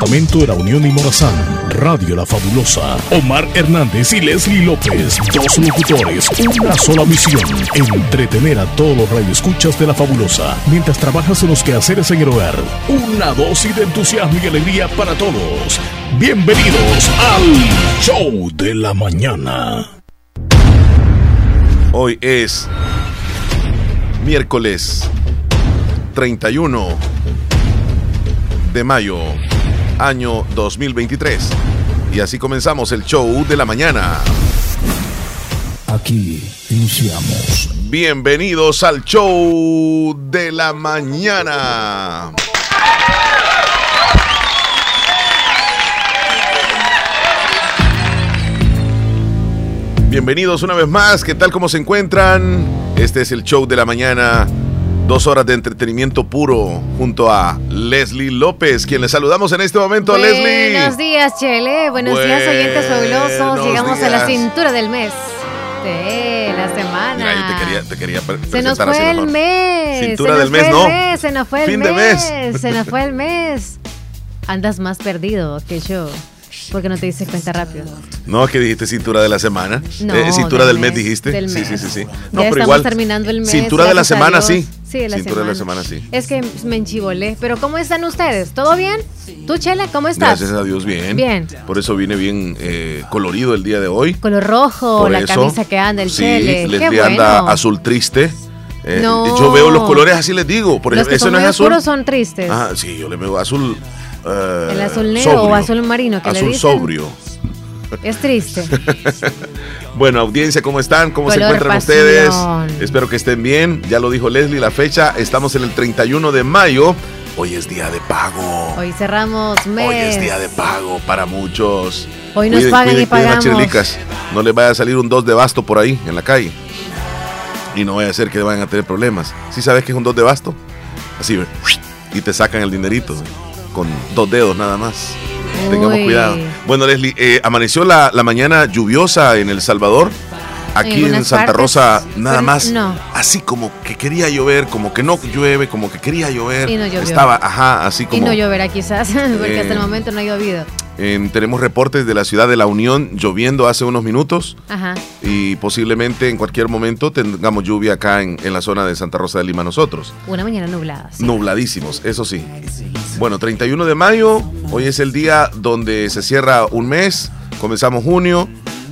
departamento de la Unión y Morazán. Radio La Fabulosa. Omar Hernández y Leslie López. Dos locutores, una sola misión. Entretener a todos los radioescuchas de La Fabulosa mientras trabajas en los quehaceres en el hogar. Una dosis de entusiasmo y alegría para todos. Bienvenidos al Show de la Mañana. Hoy es miércoles 31 de mayo, año 2023. Y así comenzamos el show de la mañana. Aquí iniciamos. Bienvenidos al show de la mañana. Bienvenidos una vez más, ¿qué tal? ¿Cómo se encuentran? Este es el show de la mañana, dos horas de entretenimiento puro junto a Leslie López, quien le saludamos en este momento, Buenos Leslie. Buenos días, Chele. Buenos días, oyentes fabulosos. Llegamos a la cintura del mes. De la semana. Mira, yo te quería, te quería pre- Se nos así fue el mejor. mes. Cintura se del nos mes, fue ¿no? el mes, se nos fue el Fin de mes. Se nos fue el mes. Andas más perdido que yo. Porque no te diste cuenta rápido. No, es que dijiste cintura de la semana. No, Eh, cintura del, del mes, mes, dijiste. del sí, sí, sí, sí. Ya No, pero estamos igual. terminando el mes, Cintura de la semana, Dios. sí. Sí, de la cintura de la semana. sí. Es que me enchivolé. Pero ¿cómo están ustedes? ¿Todo bien? ¿Tú, Chele, cómo estás? Gracias a Dios, bien. Bien. Por eso vine bien eh, colorido el día de hoy. Color rojo, Por la eso, camisa que anda, el sí, Chele. Bueno. anda azul triste. Eh, No. Yo veo los colores así les digo. Por Los ejemplo, que ese son no es azul. oscuros son tristes. Ah, sí, yo le veo azul. Eh, El azul negro o azul marino, que le Azul dicen. sobrio. Es triste. Bueno, audiencia, ¿cómo están? ¿Cómo se encuentran pasión. ustedes? Espero que estén bien. Ya lo dijo Leslie, la fecha. Estamos en el 31 de mayo. Hoy es día de pago. Hoy cerramos mes. Hoy es día de pago para muchos. Hoy nos pagan y pagamos. No les vaya a salir un 2 de basto por ahí, en la calle. Y no vaya a ser que vayan a tener problemas. ¿Sí sabes qué es un 2 de basto? Así, y te sacan el dinerito. Con dos dedos nada más. Tengamos cuidado. Bueno, Leslie, eh, amaneció la, la mañana lluviosa en El Salvador. Aquí En Santa partes, Rosa, nada más. no. Así como que quería llover, como que no llueve, como que quería llover. Y no llovió. Estaba, ajá, así Y como. no lloverá quizás, porque hasta el Eh, momento no ha llovido. Tenemos reportes de la ciudad de La Unión lloviendo hace unos minutos Ajá. y posiblemente en cualquier momento tengamos lluvia acá en, en la zona de Santa Rosa de Lima nosotros. Una mañana nublada. sí. Nubladísimos, eso sí. Bueno, 31 de mayo, hoy es el día donde se cierra un mes, comenzamos junio,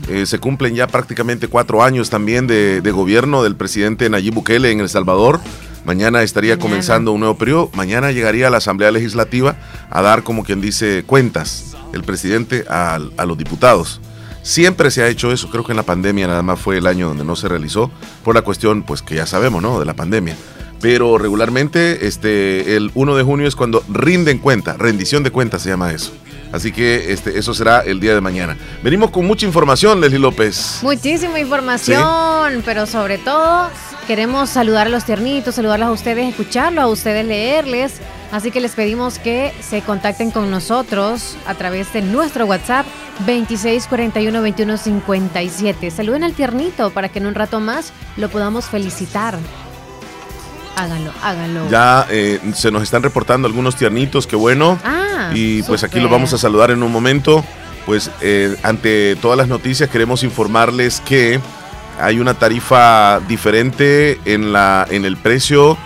eh, se cumplen ya prácticamente cuatro años también de, de gobierno del presidente Nayib Bukele en El Salvador. Mañana estaría Mañana. comenzando un nuevo periodo. Mañana llegaría a la Asamblea Legislativa a dar, como quien dice, cuentas el presidente a, a los diputados. Siempre se ha hecho eso, creo que en la pandemia nada más fue el año donde no se realizó, por la cuestión, pues que ya sabemos, ¿no? De la pandemia. Pero regularmente, este, el 1 de junio es cuando rinden cuenta, rendición de cuentas se llama eso. Así que este, eso será el día de mañana. Venimos con mucha información, Leslie López. Muchísima información, pero sobre todo queremos saludar a los tiernitos, saludarlos a ustedes, escucharlos, a ustedes leerles. Así que les pedimos que se contacten con nosotros a través de nuestro WhatsApp 2641-2157. Saluden al tiernito para que en un rato más lo podamos felicitar. Háganlo, háganlo. Ya eh, se nos están reportando algunos tiernitos, qué bueno. Ah, y pues aquí los vamos a saludar en un momento. Pues eh, ante todas las noticias queremos informarles que hay una tarifa diferente en, la, en el precio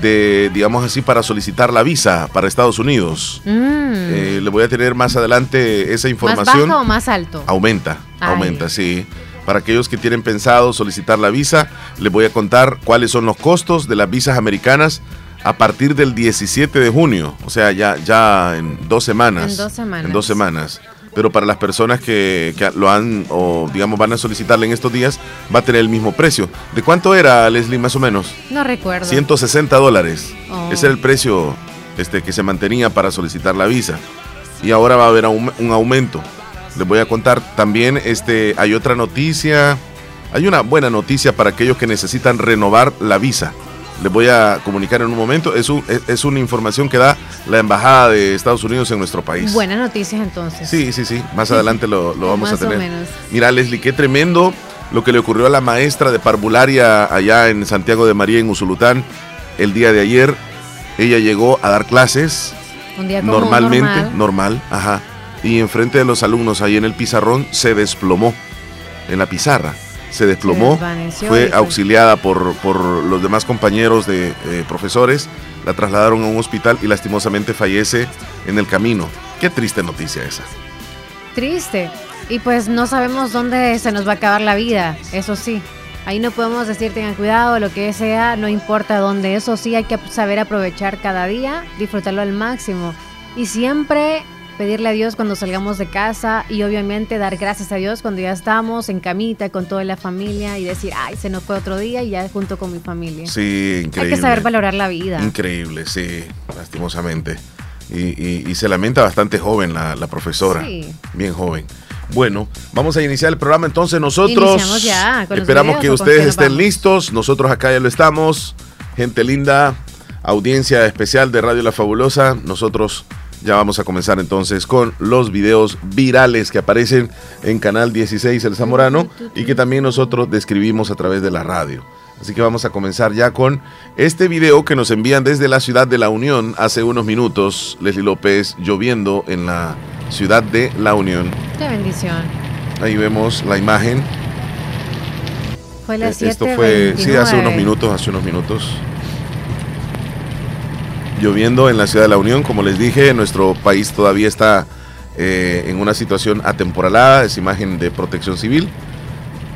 de, digamos así, para solicitar la visa para Estados Unidos. Mm. Eh, le voy a tener más adelante esa ¿Más información. bajo o más alto? Aumenta, Ay. aumenta, sí. Para aquellos que tienen pensado solicitar la visa, les voy a contar cuáles son los costos de las visas americanas a partir del 17 de junio. O sea, ya, ya en dos semanas. En dos semanas. En dos semanas. Pero para las personas que, que lo han, o digamos, van a solicitarle en estos días, va a tener el mismo precio. ¿De cuánto era, Leslie, más o menos? No recuerdo. 160 dólares. Oh. Ese era el precio este, que se mantenía para solicitar la visa. Y ahora va a haber un aumento. Les voy a contar también, este, hay otra noticia. Hay una buena noticia para aquellos que necesitan renovar la visa. Les voy a comunicar en un momento. Es, un- es- es una información que da la Embajada de Estados Unidos en nuestro país. Buenas noticias entonces. Sí, sí, sí. Más adelante lo, lo vamos Más a o tener. menos. Mira, Leslie, qué tremendo lo que le ocurrió a la maestra de parvularia allá en Santiago de María, en Usulután, el día de ayer. Ella llegó a dar clases Un día normalmente, normal, ajá. Y enfrente de los alumnos ahí en el pizarrón se desplomó en la pizarra. Se desplomó, fue auxiliada por, por, los demás compañeros de eh, profesores, la trasladaron a un hospital y lastimosamente fallece en el camino. Qué triste noticia esa. Triste. Y pues no sabemos dónde se nos va a acabar la vida, eso sí. Ahí no podemos decir tengan cuidado, lo que sea, no importa dónde. Eso sí, hay que saber aprovechar cada día, disfrutarlo al máximo. Y siempre pedirle a Dios cuando salgamos de casa y obviamente dar gracias a Dios cuando ya estamos en camita con toda la familia y decir, ay, se nos fue otro día y ya junto con mi familia. Sí, increíble. Hay que saber valorar la vida. Increíble, sí, lastimosamente. Y, se lamenta bastante joven la, la profesora. Sí. Bien joven. Bueno, vamos a iniciar el programa entonces nosotros. Ya, Esperamos que ustedes estén listos. Nosotros acá ya lo estamos. Gente linda, audiencia especial de Radio La Fabulosa. Nosotros ya vamos a comenzar entonces con los videos virales que aparecen en Canal 16 El Zamorano y que también nosotros describimos a través de la radio. Así que vamos a comenzar ya con este video que nos envían desde la ciudad de La Unión hace unos minutos. Leslie López lloviendo en la ciudad de La Unión. Qué bendición. Ahí vemos la imagen. Fue la eh, Esto fue, sí, hace unos minutos, hace unos minutos. Lloviendo en la ciudad de La Unión, como les dije, nuestro país todavía está eh, en una situación atemporalada, es imagen de protección civil.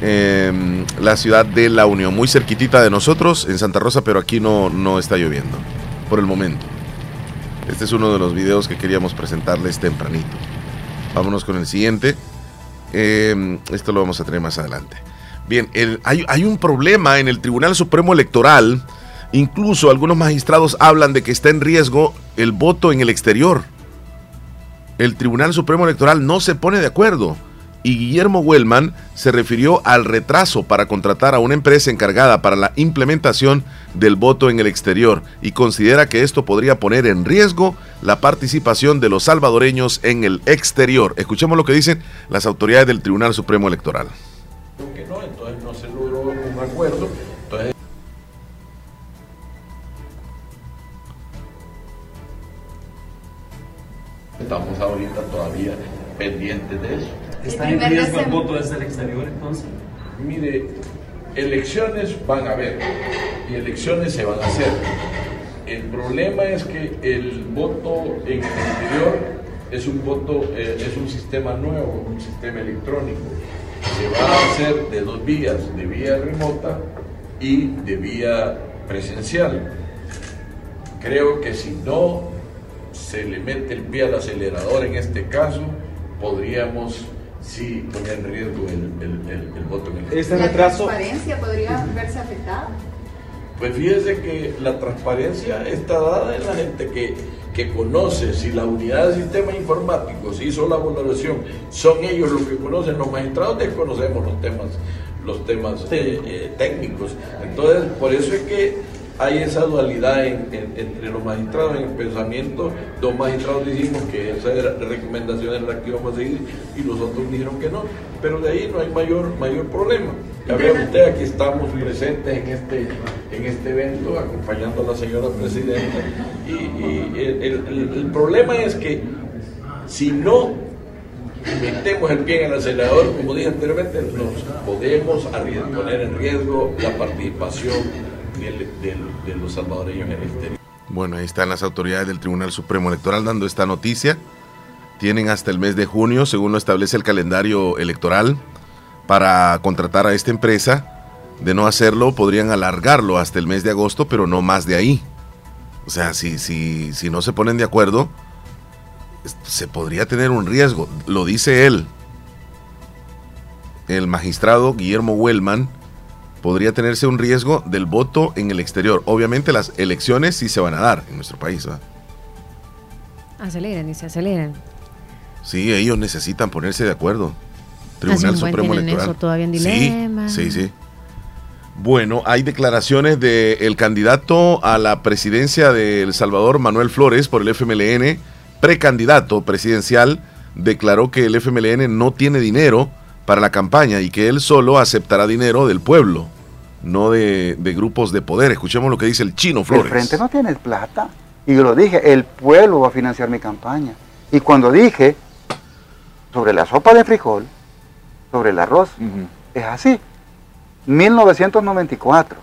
Em, la ciudad de La Unión, muy cerquitita de nosotros, en Santa Rosa, pero aquí no, no está lloviendo, por el momento. Este es uno de los videos que queríamos presentarles tempranito. Vámonos con el siguiente. Em, esto lo vamos a tener más adelante. Bien, hay, hay un problema en el Tribunal Supremo Electoral. Incluso algunos magistrados hablan de que está en riesgo el voto en el exterior. El Tribunal Supremo Electoral no se pone de acuerdo y Guillermo Wellman se refirió al retraso para contratar a una empresa encargada para la implementación del voto en el exterior y considera que esto podría poner en riesgo la participación de los salvadoreños en el exterior. Escuchemos lo que dicen las autoridades del Tribunal Supremo Electoral. no, entonces no se logró un acuerdo. Estamos ahorita todavía pendientes de eso. ¿Está en riesgo el voto desde el exterior entonces? Mire, elecciones van a haber y elecciones se van a hacer. El problema es que el voto en el exterior es un voto, eh, es un sistema nuevo, un sistema electrónico. Se va a hacer de dos vías, de vía remota y de vía presencial. Creo que si no se le mete el pie al acelerador en este caso, podríamos sí pone en riesgo el, el, el, voto en el ¿Este ¿La transparencia podría verse afectada? Pues fíjese que la transparencia está dada en la gente que, que conoce, si la unidad de sistemas informáticos hizo la valoración, son ellos los que conocen, los magistrados desconocemos los temas, los temas eh, eh, técnicos. Entonces, por eso es que hay esa dualidad entre los magistrados en el pensamiento. Dos magistrados dijimos que esa era recomendación era la que íbamos a seguir y los otros dijeron que no. Pero de ahí no hay mayor, mayor problema. Ya ve usted, aquí estamos presentes en este, en este evento acompañando a la señora presidenta. Y, el, problema es que si no metemos el pie en el acelerador, como dije anteriormente, nos podemos poner en riesgo la participación los salvadoreños en el exterior. Bueno, ahí están las autoridades del Tribunal Supremo Electoral dando esta noticia. Tienen hasta el mes de junio, según lo establece el calendario electoral, para contratar a esta empresa. De no hacerlo, podrían alargarlo hasta el mes de agosto, pero no más de ahí. O sea, si, si, si no se ponen de acuerdo, se podría tener un riesgo. Lo dice él. El magistrado Guillermo Wellman podría tenerse un riesgo del voto en el exterior. Obviamente las elecciones sí se van a dar en nuestro país. ¿verdad? Aceleran y se aceleran. Sí, ellos necesitan ponerse de acuerdo. Tribunal Supremo Electoral. todavía en dilema. Sí, sí, sí. Bueno, hay declaraciones del candidato a la presidencia de El Salvador, Manuel Flores, por el FMLN, precandidato presidencial, declaró que el FMLN no tiene dinero para la campaña y que él solo aceptará dinero del pueblo, no de, grupos de poder. Escuchemos lo que dice el chino Flores. El frente no tiene plata. Y yo lo dije, el pueblo va a financiar mi campaña. Y cuando dije sobre la sopa de frijol, sobre el arroz, es así. 1994,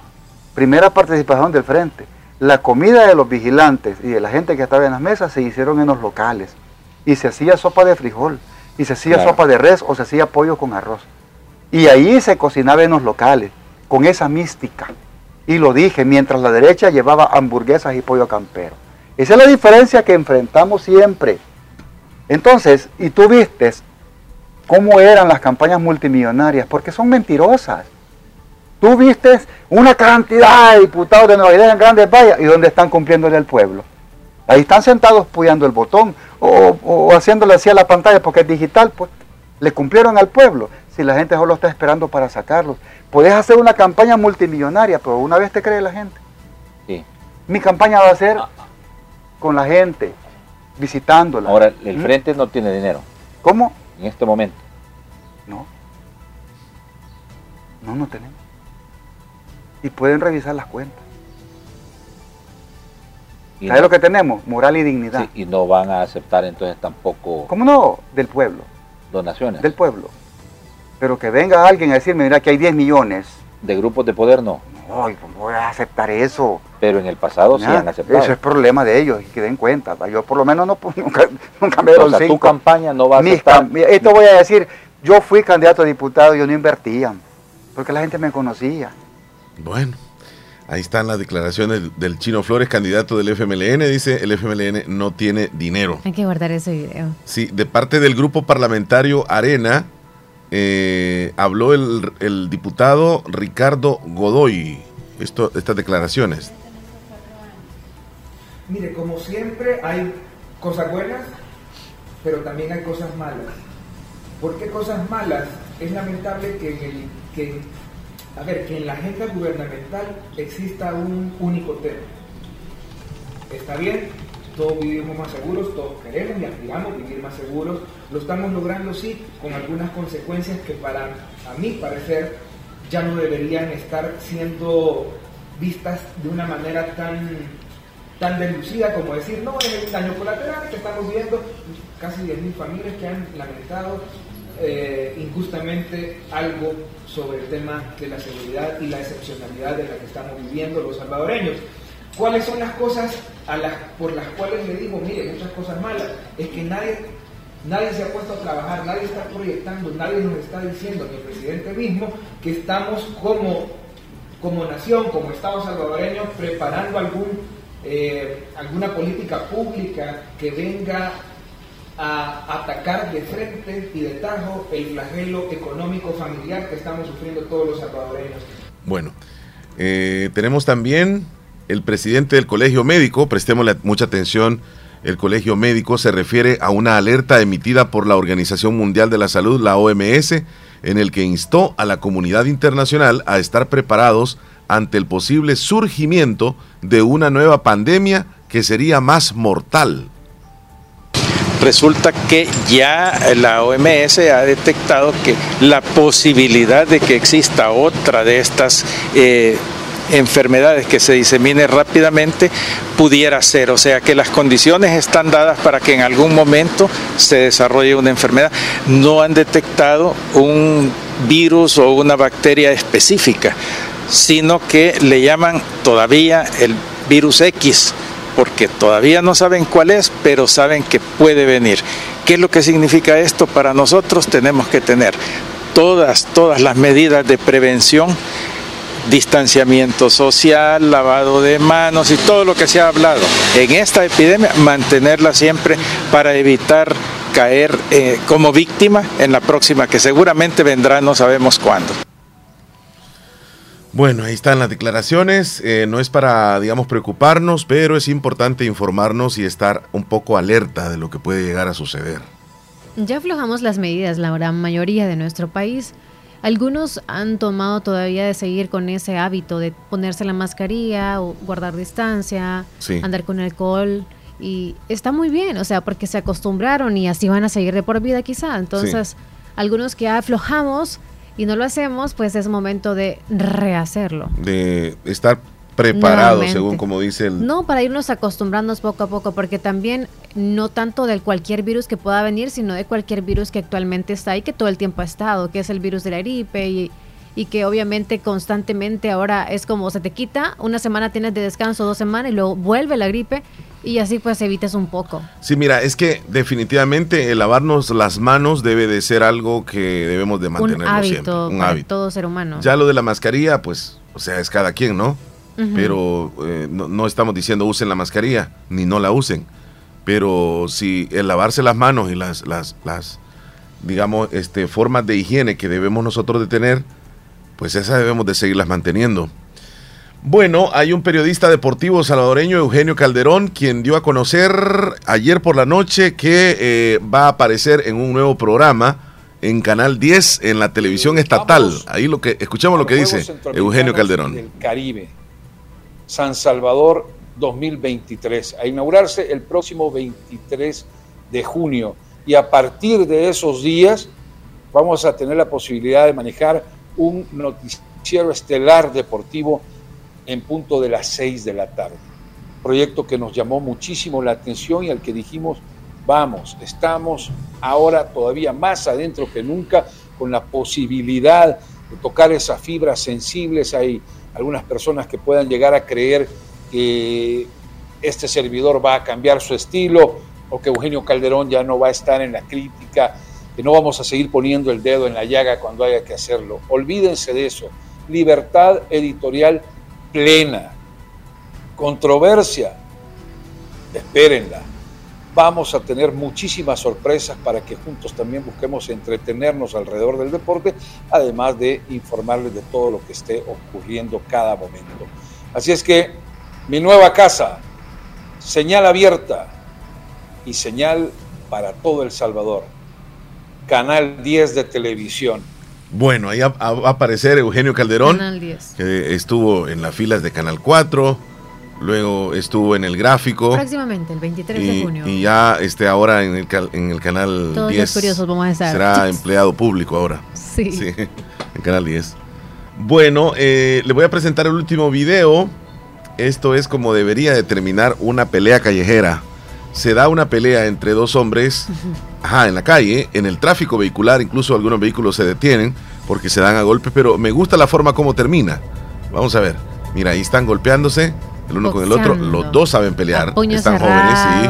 primera participación del frente. La comida de los vigilantes y de la gente que estaba en las mesas se hicieron en los locales. Y se hacía sopa de frijol, y se hacía sopa de res o se hacía pollo con arroz. Y ahí se cocinaba en los locales, con esa mística. Y lo dije, mientras la derecha llevaba hamburguesas y pollo campero. Esa es la diferencia que enfrentamos siempre. Entonces, y tú vistes cómo eran las campañas multimillonarias, porque son mentirosas. Tú viste una cantidad de diputados de Nueva Idea en grandes vallas y dónde están cumpliéndole al pueblo. Ahí están sentados puyando el botón o, o haciéndole así a la pantalla porque es digital, pues. Le cumplieron al pueblo si la gente solo está esperando para sacarlos. Puedes hacer una campaña multimillonaria, pero una vez te cree la gente. Sí. Mi campaña va a ser ah. con la gente, visitándola. Ahora, el ¿Mm? frente no tiene dinero. ¿Cómo? En este momento. No. No, no tenemos. Y pueden revisar las cuentas. ¿Sabes lo que tenemos? Moral y dignidad. Sí, y no van a aceptar entonces tampoco... ¿Cómo no? Del pueblo. Donaciones. Del pueblo. Pero que venga alguien a decirme, mira, que hay 10 millones. De grupos de poder no. No, ¿cómo voy a aceptar eso? Pero en el pasado sí han aceptado. Eso es problema de ellos, y que den cuenta. Yo por lo menos no, nunca, nunca me o sea, tu campaña no va a aceptar. Esto voy a decir, yo fui candidato a diputado y yo no invertía, porque la gente me conocía. Bueno. Ahí están las declaraciones del Chino Flores, candidato del FMLN. Dice, el FMLN no tiene dinero. Hay que guardar ese video. Sí, de parte del grupo parlamentario Arena, eh, habló el, diputado Ricardo Godoy. Esto, estas declaraciones. Mire, como siempre hay cosas buenas, pero también hay cosas malas. ¿Por qué cosas malas? Es lamentable que, el, que a ver, que en la agenda gubernamental exista un único tema. Está bien, todos vivimos más seguros, todos queremos y aspiramos vivir más seguros. Lo estamos logrando, sí, con algunas consecuencias que para a mi parecer ya no deberían estar siendo vistas de una manera tan, tan delucida como decir, no, es el daño colateral que estamos viendo, casi 10.000 familias que han lamentado eh, injustamente algo sobre el tema de la seguridad y la excepcionalidad de la que estamos viviendo los salvadoreños. ¿Cuáles son las cosas por las cuales le digo, mire, muchas cosas malas? Es que nadie, nadie se ha puesto a trabajar, nadie está proyectando, nadie nos está diciendo, ni el presidente mismo, que estamos como, como nación, como Estado salvadoreño, preparando algún, eh, alguna política pública que venga a atacar de frente y de tajo el flagelo económico familiar que estamos sufriendo todos los salvadoreños. Bueno, eh, tenemos también el presidente del Colegio Médico, prestémosle mucha atención, el Colegio Médico se refiere a una alerta emitida por la Organización Mundial de la Salud, la OMS, en el que instó a la comunidad internacional a estar preparados ante el posible surgimiento de una nueva pandemia que sería más mortal resulta que ya la OMS ha detectado que la posibilidad de que exista otra de estas eh, enfermedades que se disemine rápidamente pudiera ser, o sea que las condiciones están dadas para que en algún momento se desarrolle una enfermedad. No han detectado un virus o una bacteria específica, sino que le llaman todavía el virus X porque todavía no saben cuál es, pero saben que puede venir. ¿Qué es lo que significa esto? Para nosotros tenemos que tener todas, todas las medidas de prevención distanciamiento social, lavado de manos y todo lo que se ha hablado en esta epidemia, mantenerla siempre para evitar caer eh, como víctima en la próxima, que seguramente vendrá, no sabemos cuándo. Bueno, ahí están las declaraciones. Eh, no es para, digamos, preocuparnos, pero es importante informarnos y estar un poco alerta de lo que puede llegar a suceder. Ya aflojamos las medidas, la gran mayoría de nuestro país. Algunos han tomado todavía de seguir con ese hábito de ponerse la mascarilla o guardar distancia, andar con alcohol. Y está muy bien, o sea, porque se acostumbraron y así van a seguir de por vida quizá. Entonces, algunos que aflojamos y no lo hacemos, pues es momento de rehacerlo. De estar preparado, según como dice el... No, para irnos acostumbrando poco a poco, porque también no tanto del cualquier virus que pueda venir, sino de cualquier virus que actualmente está ahí, que todo el tiempo ha estado, que es el virus de la gripe y, y que obviamente constantemente ahora es como se te quita, una semana tienes de descanso, dos semanas y luego vuelve la gripe y así pues evitas un poco. Sí, mira, es que definitivamente el lavarnos las manos debe de ser algo que debemos de mantenerlo siempre. Un hábito. todo ser humano. Ya lo de la mascarilla, pues, o sea, es cada quien, ¿no? Pero eh, no, estamos diciendo usen la mascarilla, ni no la usen. Pero si el lavarse las manos y las, las, las digamos, este, formas de higiene que debemos nosotros de tener, pues esas debemos de seguirlas manteniendo. Bueno, hay un periodista deportivo salvadoreño, Eugenio Calderón, quien dio a conocer ayer por la noche que eh, va a aparecer en un nuevo programa en Canal 10 en la televisión estatal. Ahí lo que escuchamos lo que dice Eugenio Calderón. El Caribe. San Salvador 2023, a inaugurarse el próximo 23 de junio. Y a partir de esos días vamos a tener la posibilidad de manejar un noticiero estelar deportivo en punto de las 6 de la tarde. Proyecto que nos llamó muchísimo la atención y al que dijimos, vamos, estamos ahora todavía más adentro que nunca con la posibilidad de tocar esas fibras sensibles. Hay algunas personas que puedan llegar a creer que este servidor va a cambiar su estilo o que Eugenio Calderón ya no va a estar en la crítica, que no vamos a seguir poniendo el dedo en la llaga cuando haya que hacerlo. Olvídense de eso. Libertad editorial plena. Controversia, espérenla. Vamos a tener muchísimas sorpresas para que juntos también busquemos entretenernos alrededor del deporte, además de informarles de todo lo que esté ocurriendo cada momento. Así es que mi nueva casa, señal abierta y señal para todo El Salvador. Canal 10 de televisión. Bueno, ahí va a aparecer Eugenio Calderón, Canal 10. que estuvo en las filas de Canal 4 luego estuvo en el gráfico. Próximamente, el 23 de junio. Y ya este, ahora en el, en el canal Todos 10. curiosos vamos a estar. Será empleado público ahora. Sí. sí. En canal 10. Bueno, eh, le voy a presentar el último video. Esto es como debería de terminar una pelea callejera. Se da una pelea entre dos hombres, ajá, en la calle, en el tráfico vehicular, incluso algunos vehículos se detienen porque se dan a golpes, pero me gusta la forma como termina. Vamos a ver. Mira, ahí están golpeándose el uno con el otro. Los dos saben pelear, están jóvenes, sí.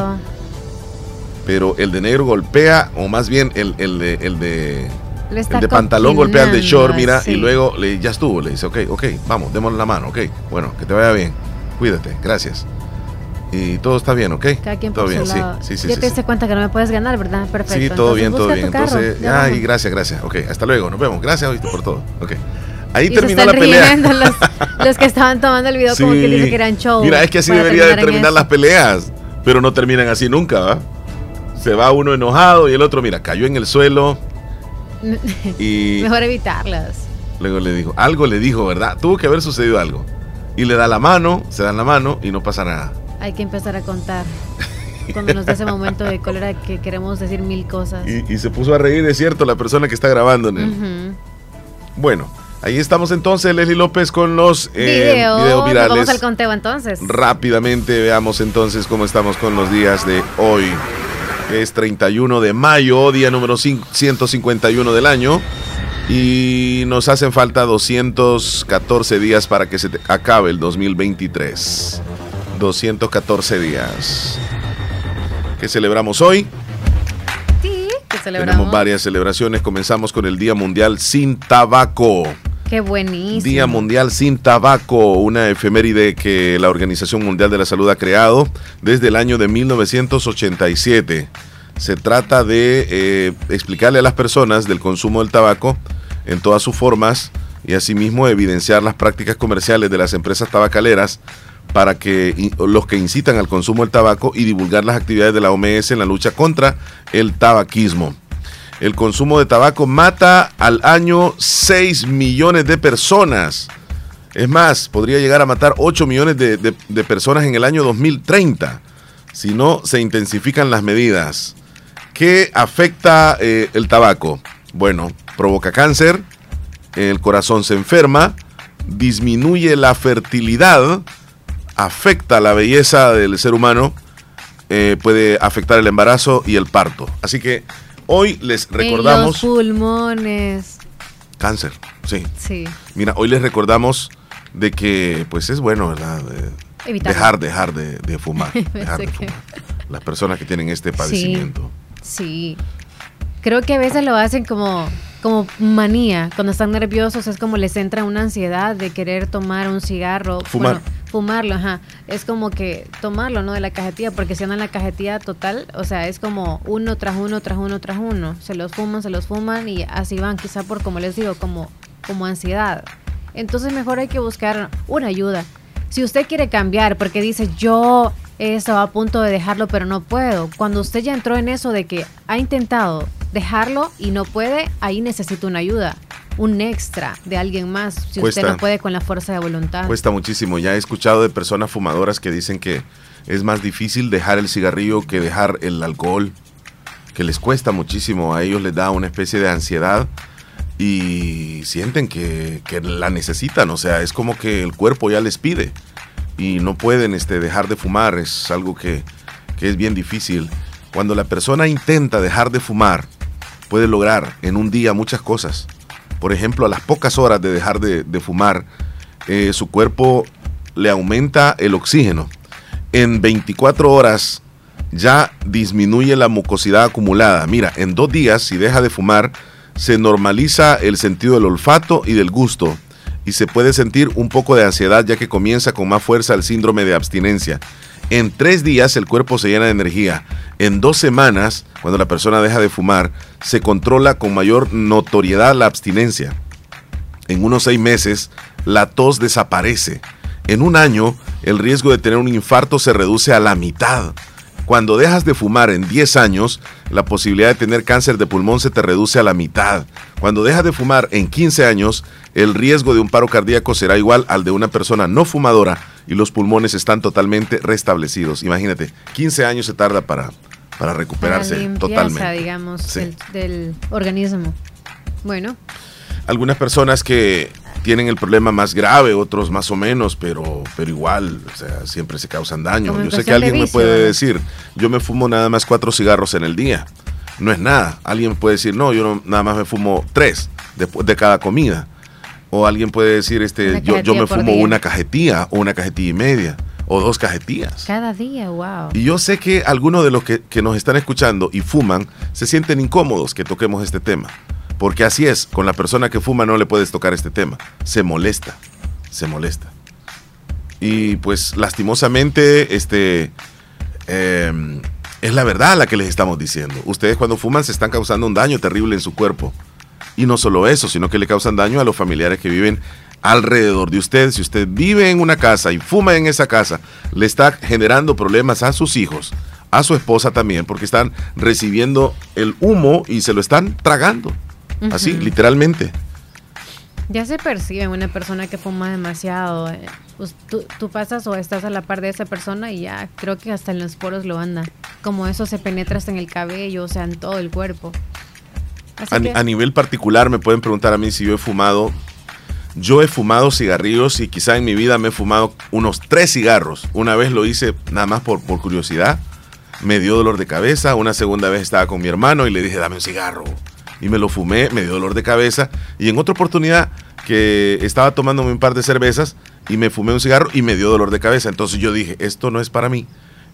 Pero el de negro golpea, o más bien el, el de, el de, el de pantalón golpea al de short, mira, y luego le, ya estuvo, le dice, ok, ok, vamos, démosle la mano, ok, bueno, que te vaya bien, cuídate, gracias. Y todo está bien, ¿ok? todo bien, sí, sí, sí. Ya te diste cuenta que no me puedes ganar, ¿verdad? Perfecto. Sí, todo bien, todo bien. Entonces, ay, gracias, gracias. Ok, hasta luego, nos vemos. Gracias por todo. Ok. Ahí terminó la pelea. Los, los, que estaban tomando el video como que dicen que eran show. Mira, es que así debería de terminar las peleas, pero no terminan así nunca, ¿va? Se va uno enojado y el otro, mira, cayó en el suelo. y Mejor evitarlas. Luego le dijo, algo le dijo, ¿verdad? Tuvo que haber sucedido algo. Y le da la mano, se dan la mano y no pasa nada. Hay que empezar a contar. Cuando nos da ese momento de cólera que queremos decir mil cosas. Y, se puso a reír, es cierto, la persona que está grabando él. Bueno, Ahí estamos entonces, Leslie López, con los eh, videos virales. Vamos al conteo entonces. Rápidamente veamos entonces cómo estamos con los días de hoy. Es 31 de mayo, día número 151 del año. Y nos hacen falta 214 días para que se acabe el 2023. 214 días. ¿Qué celebramos hoy? Sí, que celebramos. Tenemos varias celebraciones. Comenzamos con el Día Mundial sin Tabaco. Qué buenísimo. Día Mundial sin Tabaco, una efeméride que la Organización Mundial de la Salud ha creado desde el año de 1987. Se trata de eh, explicarle a las personas del consumo del tabaco en todas sus formas y asimismo evidenciar las prácticas comerciales de las empresas tabacaleras para que los que incitan al consumo del tabaco y divulgar las actividades de la OMS en la lucha contra el tabaquismo. El consumo de tabaco mata al año 6 millones de personas. Es más, podría llegar a matar 8 millones de, personas en el año 2030 si no se intensifican las medidas. ¿Qué afecta eh, el tabaco? Bueno, provoca cáncer, el corazón se enferma, disminuye la fertilidad, afecta la belleza del ser humano, eh, puede afectar el embarazo y el parto. Así que hoy les recordamos... En los pulmones. Cáncer, sí. Sí. Mira, hoy les recordamos de que pues es bueno, ¿verdad? dejar, dejar de, fumar. dejar de fumar. Las personas que tienen este padecimiento. Sí. Creo que a veces lo hacen como como manía. Cuando están nerviosos es como les entra una ansiedad de querer tomar un cigarro. Fumar. Fumarlo, ajá. Es como que tomarlo, ¿no? De la cajetilla, porque si andan en la cajetilla total, o sea, es como uno tras uno, tras uno, tras uno. Se los fuman, se los fuman y así van, quizá por, como les digo, como, como ansiedad. Entonces mejor hay que buscar una ayuda. Si usted quiere cambiar, porque dice, yo estaba a punto de dejarlo, pero no puedo. Cuando usted ya entró en eso de que ha intentado dejarlo y no puede, ahí necesita una ayuda, un extra de alguien más, si usted no puede con la fuerza de voluntad. Cuesta muchísimo. Ya he escuchado de personas fumadoras que dicen que es más difícil dejar el cigarrillo que dejar el alcohol, que les cuesta muchísimo, a ellos les da una especie de ansiedad y sienten que, que la necesitan, o sea, es como que el cuerpo ya les pide y no pueden este, dejar de fumar, es algo que, que es bien difícil. Cuando la persona intenta dejar de fumar, puede lograr en un día muchas cosas. Por ejemplo, a las pocas horas de dejar de, fumar, eh, su cuerpo le aumenta el oxígeno. En 24 horas ya disminuye la mucosidad acumulada. Mira, en dos días, si deja de fumar, se normaliza el sentido del olfato y del gusto y se puede sentir un poco de ansiedad ya que comienza con más fuerza el síndrome de abstinencia. En tres días el cuerpo se llena de energía. En dos semanas, cuando la persona deja de fumar, se controla con mayor notoriedad la abstinencia. En unos seis meses, la tos desaparece. En un año, el riesgo de tener un infarto se reduce a la mitad. Cuando dejas de fumar en 10 años, la posibilidad de tener cáncer de pulmón se te reduce a la mitad. Cuando dejas de fumar en 15 años, el riesgo de un paro cardíaco será igual al de una persona no fumadora y los pulmones están totalmente restablecidos. Imagínate, 15 años se tarda para, para recuperarse totalmente. digamos, del organismo. Bueno. Algunas personas que tienen el problema más grave, otros más o menos, pero, pero igual, o sea, siempre se causan daño. Yo sé que alguien me puede decir, yo me fumo nada más cuatro cigarros en el día. No es nada. Alguien puede decir, no, yo nada más me fumo tres después de cada comida. O alguien puede decir, este, yo, yo me fumo una cajetilla o una cajetilla y media o dos cajetillas. Cada día, wow. Y yo sé que algunos de los que, que nos están escuchando y fuman se sienten incómodos que toquemos este tema. Porque así es, con la persona que fuma no le puedes tocar este tema. Se molesta, se molesta. Y pues lastimosamente, este, em, es la verdad la que les estamos diciendo. Ustedes cuando fuman se están causando un daño terrible en su cuerpo. Y no solo eso, sino que le causan daño a los familiares que viven alrededor de usted. Si usted vive en una casa y fuma en esa casa, le está generando problemas a sus hijos, a su esposa también, porque están recibiendo el humo y se lo están tragando. Así, literalmente. Ya se percibe una persona que fuma demasiado. Eh, pues tú, pasas o estás a la par de esa persona y ya creo que hasta en los poros lo anda. Como eso se penetra hasta en el cabello, o sea, en todo el cuerpo. A, nivel particular me pueden preguntar a mí si yo he fumado. Yo he fumado cigarrillos y quizá en mi vida me he fumado unos tres cigarros. Una vez lo hice nada más por, por curiosidad. Me dio dolor de cabeza. Una segunda vez estaba con mi hermano y le dije, dame un cigarro y me lo fumé, me dio dolor de cabeza. Y en otra oportunidad que estaba tomándome un par de cervezas y me fumé un cigarro y me dio dolor de cabeza. Entonces yo dije, esto no es para mí.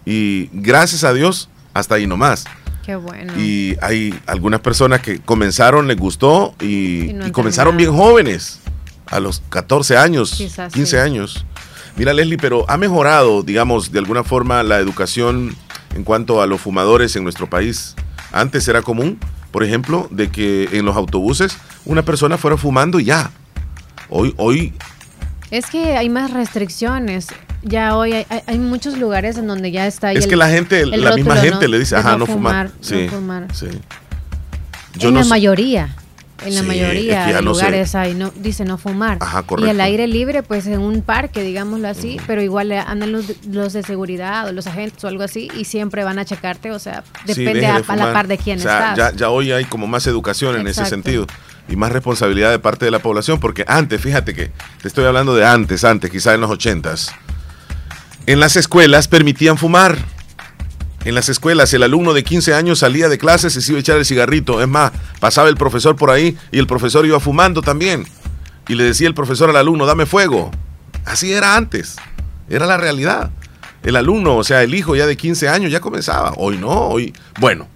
Y gracias a Dios, hasta ahí nomás. Qué bueno. Y hay algunas personas que comenzaron, les gustó y, comenzaron bien jóvenes, a los 14 años, 15 años. Mira, Leslie, pero ha mejorado, digamos, de alguna forma la educación en cuanto a los fumadores en nuestro país. Antes era común por ejemplo, de que en los autobuses una persona fuera fumando y ya. Hoy, hoy. Es que hay más restricciones. Ya hoy hay, muchos lugares en donde ya está. Es que la gente, la misma gente le dice, ajá, no, fumar. Sí, sí. en la mayoría. En la mayoría de lugares hay, no, dice no fumar. y el aire libre, pues en un parque, digámoslo así, pero igual andan los, los, de seguridad o los agentes o algo así y siempre van a checarte, o sea, depende a, la par de quién estás. Ya, ya, hoy hay como más educación en ese sentido y más responsabilidad de parte de la población, porque antes, fíjate que te estoy hablando de antes, antes, quizás en los ochentas, en las escuelas permitían fumar. En las escuelas el alumno de 15 años salía de clases y se iba a echar el cigarrito. Es más, pasaba el profesor por ahí y el profesor iba fumando también. Y le decía el profesor al alumno, dame fuego. Así era antes. Era la realidad. El alumno, o sea, el hijo ya de 15 años ya comenzaba. Hoy no, hoy... Bueno,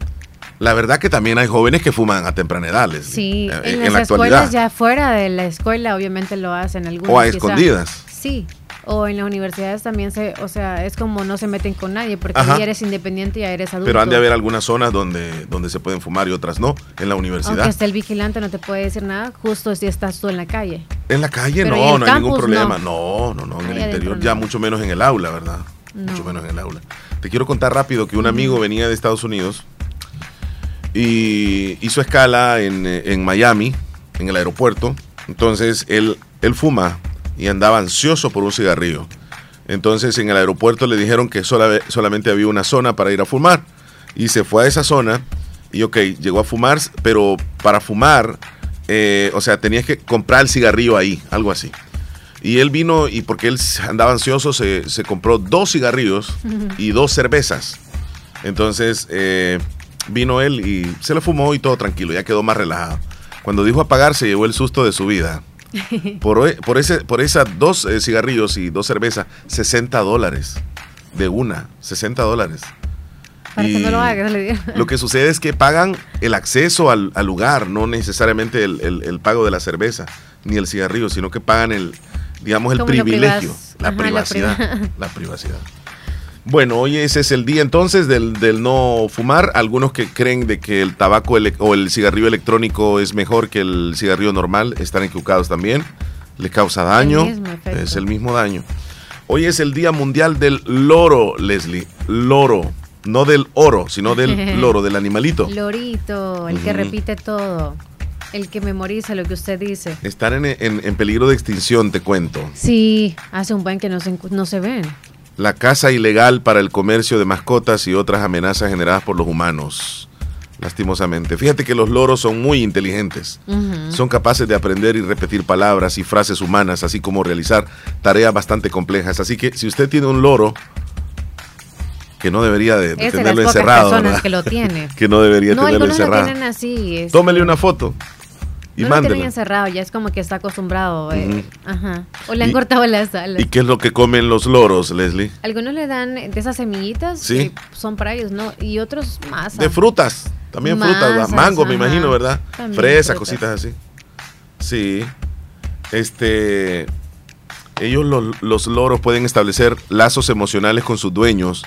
la verdad que también hay jóvenes que fuman a temprana edad. Sí, eh, en, las escuelas ya fuera de la escuela obviamente lo hacen. Algunos, o a escondidas. Sí, o en las universidades también se, o sea, es como no se meten con nadie porque ya eres independiente y ya eres adulto. Pero han de haber algunas zonas donde, donde se pueden fumar y otras no, en la universidad. Aunque esté el vigilante no te puede decir nada, justo si estás tú en la calle. En la calle no, no hay ningún problema. No, no, no, en el interior ya mucho menos en el aula, ¿verdad? Mucho menos en el aula. Te quiero contar rápido que un amigo venía de Estados Unidos y hizo escala en, en Miami, en el aeropuerto. Entonces él, él fuma y andaba ansioso por un cigarrillo. Entonces en el aeropuerto le dijeron que solamente había una zona para ir a fumar. Y se fue a esa zona y ok, llegó a fumar, pero para fumar, eh, o sea, tenías que comprar el cigarrillo ahí, algo así. Y él vino y porque él andaba ansioso, se, compró dos cigarrillos y dos cervezas. Entonces eh, vino él y se lo fumó y todo tranquilo, ya quedó más relajado. Cuando dijo apagar, se llevó el susto de su vida. Por, por, ese, por esas dos eh, cigarrillos y dos cervezas, 60 dólares. De una, 60 dólares. lo que sucede es que pagan el acceso al, lugar, no necesariamente el, pago de la cerveza ni el cigarrillo, sino que pagan el, digamos, el privilegio, la, privacidad, la privacidad. Bueno, hoy ese es el día entonces del, no fumar. Algunos que creen de que el tabaco o el cigarrillo electrónico es mejor que el cigarrillo normal están equivocados también. Le causa daño. es el mismo daño. Hoy es el Día Mundial del Loro, Leslie. Loro. No del oro, sino del loro, del animalito. Lorito, el que repite todo. El que memoriza lo que usted dice. Están en, peligro de extinción, te cuento. Sí, hace un buen que no no se ven la caza ilegal para el comercio de mascotas y otras amenazas generadas por los humanos. Lastimosamente. Fíjate que los loros son muy inteligentes. Son capaces de aprender y repetir palabras y frases humanas, así como realizar tareas bastante complejas. Así que si usted tiene un loro, que no debería de, tenerlo encerrado. Que, lo tiene. que no debería tenerlo encerrado. Lo así, Tómele una foto. Y no lo encerrado, ya es como que está acostumbrado. Eh, ajá. O le han cortado las alas. ¿Y qué es lo que comen los loros, Leslie? Algunos le dan de esas semillitas. Sí. son para ellos, ¿no? Y otros más. De frutas. También frutas. Mango, me imagino, ¿verdad? Fresa, cositas así. Sí. Este. Ellos, los loros, pueden establecer lazos emocionales con sus dueños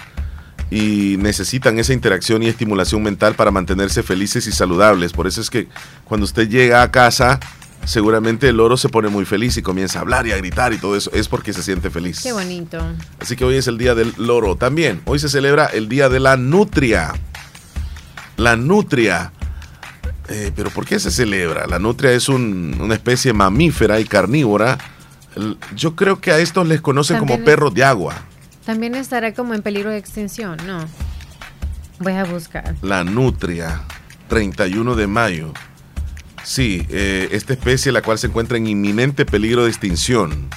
y necesitan esa interacción y estimulación mental para mantenerse felices y saludables. Por eso es que cuando usted llega a casa, seguramente el loro se pone muy feliz y comienza a hablar y a gritar y todo eso. Es porque se siente feliz. Qué bonito. Así que hoy es el día del loro. También, hoy se celebra el día de la nutria. La nutria. Eh, pero ¿por qué se celebra? La nutria es una especie mamífera y carnívora. Yo creo que a estos les conocen como perros de agua. También estará como en peligro de extinción, ¿no? Voy a buscar. La nutria, 31 de mayo. Sí, eh, esta especie la cual se encuentra en inminente peligro de extinción.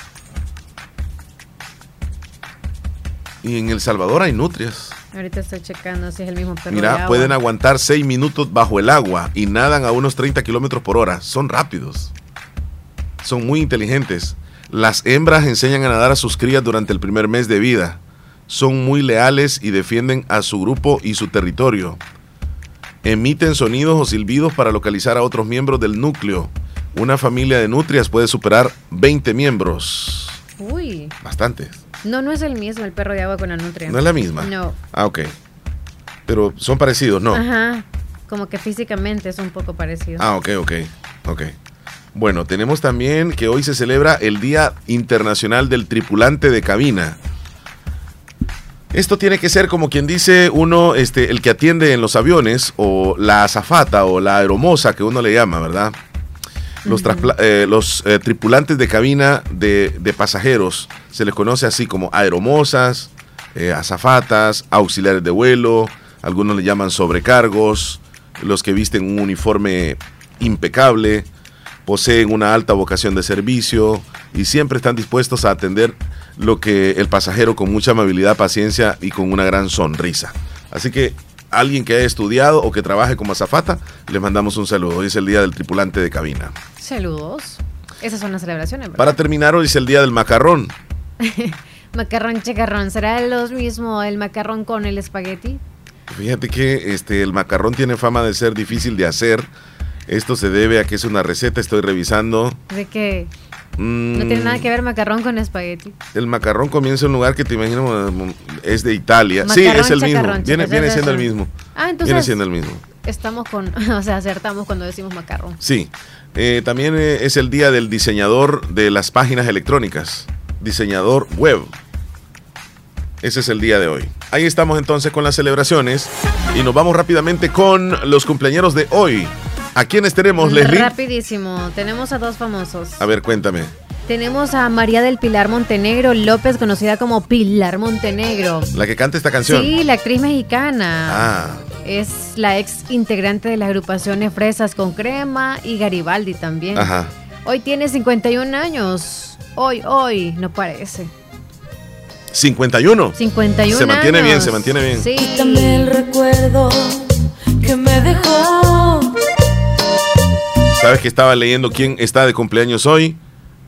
Y en El Salvador hay nutrias. Ahorita estoy checando si es el mismo perro. Mira, pueden aguantar 6 minutos bajo el agua y nadan a unos 30 kilómetros por hora. Son rápidos. Son muy inteligentes. Las hembras enseñan a nadar a sus crías durante el primer mes de vida. Son muy leales y defienden a su grupo y su territorio. Emiten sonidos o silbidos para localizar a otros miembros del núcleo. Una familia de nutrias puede superar 20 miembros. Uy. Bastantes. No, no es el mismo el perro de agua con la nutria. ¿No es la misma? No. Ah, ok. Pero son parecidos, ¿no? Ajá. Como que físicamente es un poco parecido. Ah, ok, ok. Ok. Bueno, tenemos también que hoy se celebra el Día Internacional del Tripulante de Cabina. Esto tiene que ser como quien dice uno, este, el que atiende en los aviones, o la azafata, o la aeromosa que uno le llama, ¿verdad? Los, eh, los eh, tripulantes de cabina de, pasajeros se les conoce así como aeromosas, eh, azafatas, auxiliares de vuelo, algunos le llaman sobrecargos, los que visten un uniforme impecable, poseen una alta vocación de servicio y siempre están dispuestos a atender lo que el pasajero con mucha amabilidad, paciencia y con una gran sonrisa. Así que alguien que haya estudiado o que trabaje como azafata, les mandamos un saludo. Hoy es el día del tripulante de cabina. Saludos. Esas son las celebraciones. ¿verdad? Para terminar, hoy es el día del macarrón. macarrón checarrón. ¿Será lo mismo el macarrón con el espagueti? Fíjate que este, el macarrón tiene fama de ser difícil de hacer. Esto se debe a que es una receta, estoy revisando. ¿De qué? No tiene Mm, nada que ver macarrón con espagueti. El macarrón comienza en un lugar que te imagino mm, es de Italia. sí, es el mismo. Viene, viene siendo el mismo. Ah, entonces- Viene siendo el mismo. Estamos con, o sea, acertamos cuando decimos macarrón. Sí. Eh, también eh, es el día del diseñador de las páginas electrónicas. Diseñador web. Ese es el día de hoy. Ahí estamos entonces con las celebraciones. Y nos vamos rápidamente con los cumpleaños de hoy. ¿A quiénes tenemos, Leslie? Rapidísimo. Tenemos a dos famosos. A ver, cuéntame. Tenemos a María del Pilar Montenegro López, conocida como Pilar Montenegro. La que canta esta canción. Sí, la actriz mexicana. Ah, Es la ex integrante de las agrupaciones Fresas con Crema y Garibaldi también. ajá. Hoy tiene 51 años. Hoy, hoy, no parece. 51. 51 Se mantiene bien, se mantiene bien. Sí. Quítame el recuerdo que me dejó. ¿Sabes que estaba leyendo quién está de cumpleaños hoy?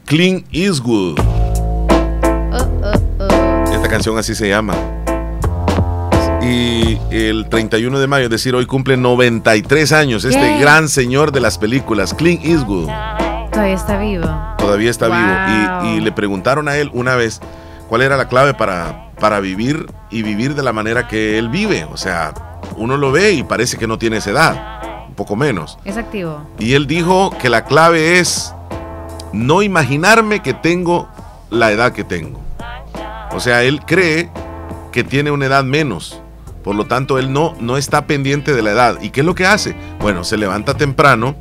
Clint Eastwood. Esta canción así se llama. Y el 31 de mayo, es decir, hoy cumple 93 años este ¿Qué? gran señor de las películas, Clint Eastwood. Todavía está vivo. Todavía está Wow. vivo. Y, y le preguntaron a él una vez cuál era la clave para, para vivir y vivir de la manera que él vive. O sea, uno lo ve y parece que no tiene esa edad, poco menos. Es activo. Y él dijo que la clave es no imaginarme que tengo la edad que tengo. O sea, él cree que tiene una edad menos. Por lo tanto, él no, no está pendiente de la edad. ¿Y qué es lo que hace? Bueno, se levanta temprano,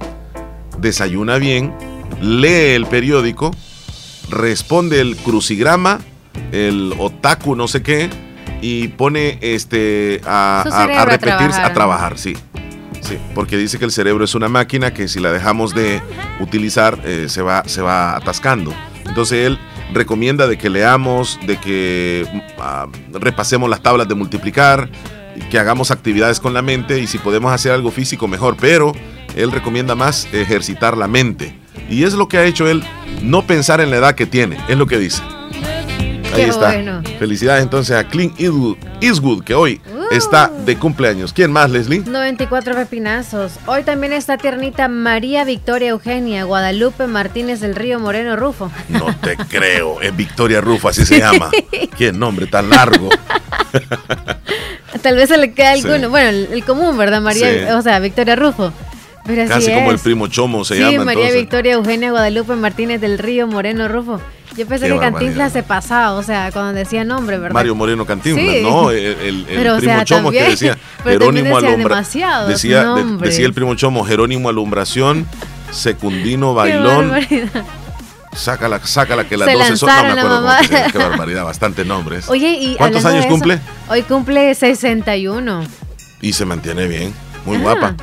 desayuna bien, lee el periódico, responde el crucigrama, el otaku no sé qué, y pone este a, a- a cerebro a repetirse, trabajar. a trabajar, sí. Sí, porque dice que el cerebro es una máquina que si la dejamos de utilizar eh, se, va, se va atascando. Entonces él recomienda de que leamos, de que ah, repasemos las tablas de multiplicar, que hagamos actividades con la mente y si podemos hacer algo físico mejor, pero él recomienda más ejercitar la mente. Y es lo que ha hecho él, no pensar en la edad que tiene, es lo que dice. Ahí Qué está. bueno. Felicidades entonces a Clint Eastwood, que hoy Uh. Está de cumpleaños. ¿Quién más, Leslie? 94 pepinazos. Hoy también está tiernita María Victoria Eugenia Guadalupe Martínez del Río Moreno Rufo. No te creo, es Victoria Rufo, así se llama. Qué nombre tan largo. Tal vez se le queda Sí. alguno. Bueno, el, el común, ¿verdad? María, Sí. o sea, Victoria Rufo. Pero Casi como el es. primo Chomo se sí, llama María entonces. Victoria Eugenia Guadalupe Martínez del Río Moreno Rufo. Yo pensé Qué que Cantinflas se pasaba, o sea, cuando decía nombre, ¿verdad? Mario Moreno Cantinflas, Sí. no, el, el- el Pero, o primo sea, Chomo que también- decía pero también Jerónimo decía Alumbra. Decía, de- decía el primo Chomo, Jerónimo Alumbración, Secundino Qué Bailón, sácala, sácala que las Se 12 son. No me la acuerdo cómo llama, qué barbaridad, bastantes nombres. Oye, y ¿Cuántos años de cumple? eso, hoy cumple 61. Y se mantiene bien, muy Ah. guapa.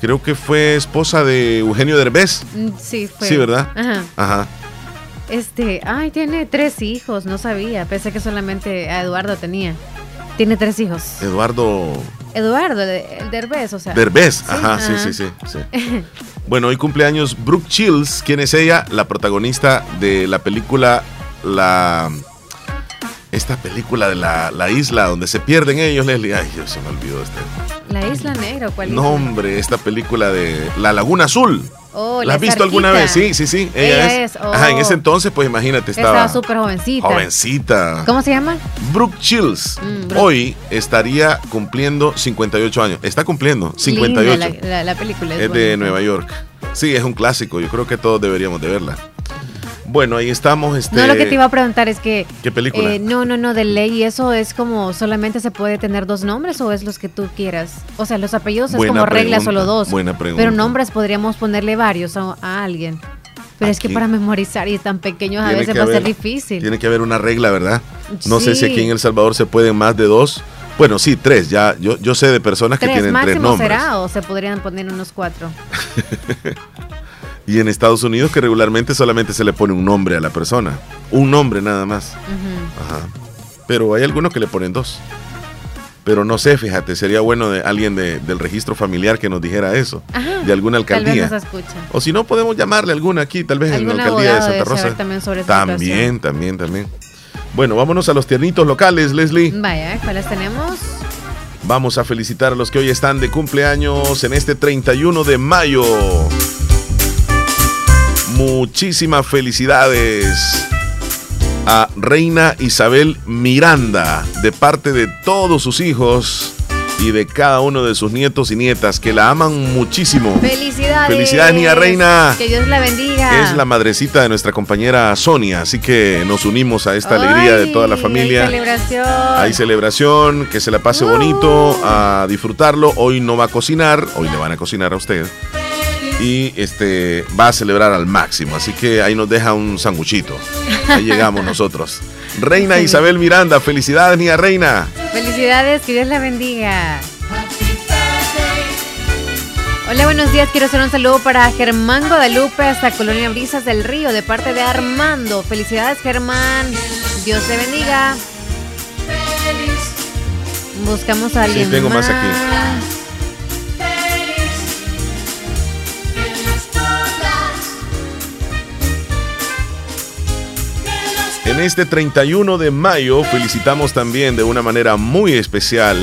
Creo que fue esposa de Eugenio Derbez. Mm, Sí, fue. Sí, ¿verdad? Ajá. Ajá. Este, ay, tiene tres hijos, no sabía. Pensé que solamente a Eduardo tenía. Tiene tres hijos. Eduardo Eduardo, el, el Derbez, o sea. Derbez. Ajá, sí, ajá. sí, sí, sí. Bueno, hoy cumpleaños Brooke Chills. ¿Quién es ella? La protagonista de la película La. Esta película de la, la isla donde se pierden ellos, Leslie. Ay, Dios, se me olvidó este. La Isla Negra, ¿cuál No, isla? hombre, esta película de La Laguna Azul. Oh, ¿La has visto alguna vez? Sí, sí, sí. Ella, Ella es. es, oh. Ajá, en ese entonces, pues imagínate, estaba. Estaba súper jovencita. Jovencita. ¿Cómo se llama? Brooke Chills. Mm, Brooke. Hoy estaría cumpliendo 58 años. Está cumpliendo 58. Linda la, la- la película. Es de bonita. Nueva York. Sí, es un clásico. Yo creo que todos deberíamos de verla. Bueno, ahí estamos. Este, No, lo que te iba a preguntar es que. ¿Qué película? eh, no, no, no, de ley, ¿eso es como solamente se puede tener dos nombres o es los que tú quieras? O sea, los apellidos es como regla solo dos. buena pregunta. Pero nombres podríamos ponerle varios a, a alguien. Pero es que para memorizar y tan pequeños a veces va a ser difícil. Tiene que haber una regla, ¿verdad? No sé si aquí en El Salvador se pueden más de dos. Bueno, sí, tres. Ya, yo, yo sé de personas que tres tienen tres máximo nombres. será o se podrían poner unos cuatro. Y en Estados Unidos que regularmente solamente se le pone un nombre a la persona. Un nombre nada más. Ajá. Pero hay algunos que le ponen dos. Pero no sé, fíjate, sería bueno de alguien de- del registro familiar que nos dijera eso. Ajá. De alguna Tal vez alcaldía. nos. O si no, podemos llamarle a alguna aquí, tal vez en la alcaldía de Santa Rosa. también sobre también, también. Bueno, vámonos a los tiernitos locales, Leslie. Vaya, ¿cuáles tenemos? Vamos a felicitar a los que hoy están de cumpleaños en este 31 de mayo. Muchísimas felicidades a Reina Isabel Miranda de parte de todos sus hijos y de cada uno de sus nietos y nietas que la aman muchísimo. Felicidades. Felicidades, niña reina. Que Dios la bendiga. Es la madrecita de nuestra compañera Sonia, así que nos unimos a esta alegría de toda la familia. hay celebración. Hay celebración, que se la pase bonito, a disfrutarlo. Hoy no va a cocinar, hoy le van a cocinar a usted. Y este va a celebrar al máximo, así que ahí nos deja un sanguchito. Ahí llegamos nosotros. Reina Isabel Miranda, felicidades, niña reina. Felicidades, que Dios la bendiga. Hola, buenos días. Quiero hacer un saludo para Germán Guadalupe hasta Colonia Brisas del Río de parte de Armando. Felicidades, Germán. Dios te bendiga. Buscamos a Sí, alguien tengo más aquí. En este 31 de mayo felicitamos también de una manera muy especial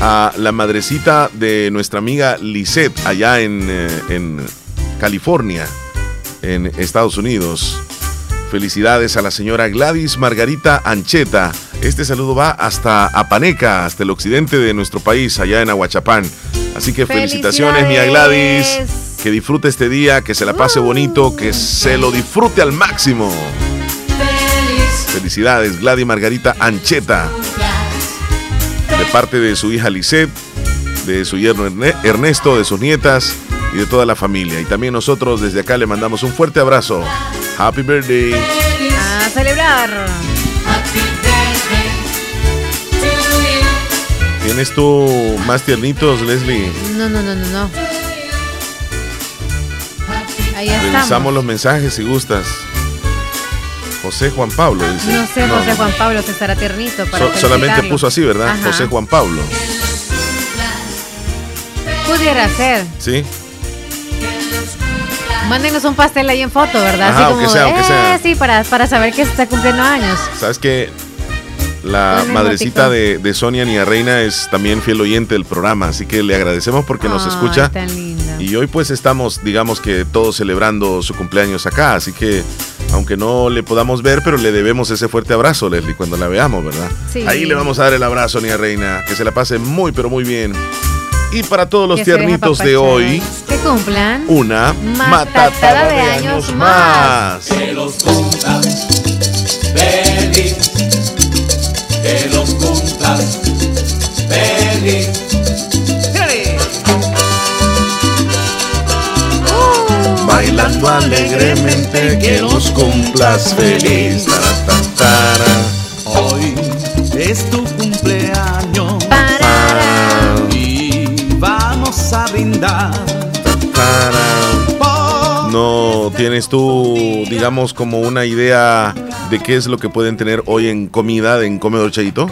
a la madrecita de nuestra amiga Lisette allá en, eh, en California, en Estados Unidos. Felicidades a la señora Gladys Margarita Ancheta. Este saludo va hasta Apaneca, hasta el occidente de nuestro país, allá en Aguachapán. Así que felicitaciones, mía Gladys. Que disfrute este día, que se la pase bonito, que se lo disfrute al máximo. Felicidades, Gladys Margarita Ancheta. De parte de su hija Lisette, de su yerno Erne- Ernesto, de sus nietas y de toda la familia. Y también nosotros desde acá le mandamos un fuerte abrazo. Happy birthday. A celebrar. ¿Tienes tú más tiernitos, Leslie? No, no, no, no, no. Ahí estamos. Revisamos los mensajes si gustas. José Juan Pablo dice. No sé, José Juan Pablo, que estará tiernito para So- solamente puso así, ¿verdad? Ajá. José Juan Pablo. Pudiera ser. ¿Sí? Mándenos un pastel ahí en foto, ¿verdad? Ajá, Así aunque como, sea, aunque eh, sea. sí, para, para saber que se está cumpliendo años. ¿Sabes que La madrecita de, de Sonia Nia Reina es también fiel oyente del programa, así que le agradecemos porque nos escucha. tan linda. Y hoy pues estamos, digamos que todos celebrando su cumpleaños acá, así que aunque no le podamos ver, pero le debemos ese fuerte abrazo, Leslie, cuando la veamos, ¿verdad? Sí. Ahí le vamos a dar el abrazo, Nia Reina, que se la pase muy, pero muy bien. Y para todos los Que tiernitos de hoy, Que cumplan. una matatada de años más. Que los cumplas feliz, que los alegremente, que los cumplas feliz. Hoy es tu cumpleaños y vamos a brindar. No tienes tú, digamos, como una idea de qué es lo que pueden tener hoy en comida, en comedor Chayito?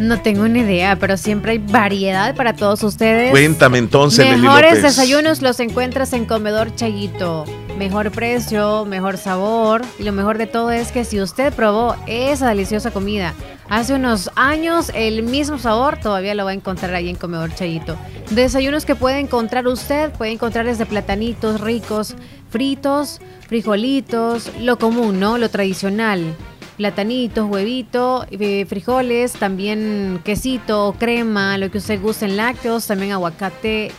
No tengo ni idea, pero siempre hay variedad para todos ustedes. Cuéntame entonces, Mejores desayunos los encuentras en Comedor Chayito. Mejor precio, mejor sabor. Y lo mejor de todo es que si usted probó esa deliciosa comida hace unos años, el mismo sabor todavía lo va a encontrar ahí en Comedor Chayito. Desayunos que puede encontrar usted, puede encontrar desde platanitos ricos, fritos, frijolitos, lo común, ¿no? Lo tradicional platanitos, huevito, eh, frijoles, también quesito, crema, lo que usted guste en lácteos, también aguacate,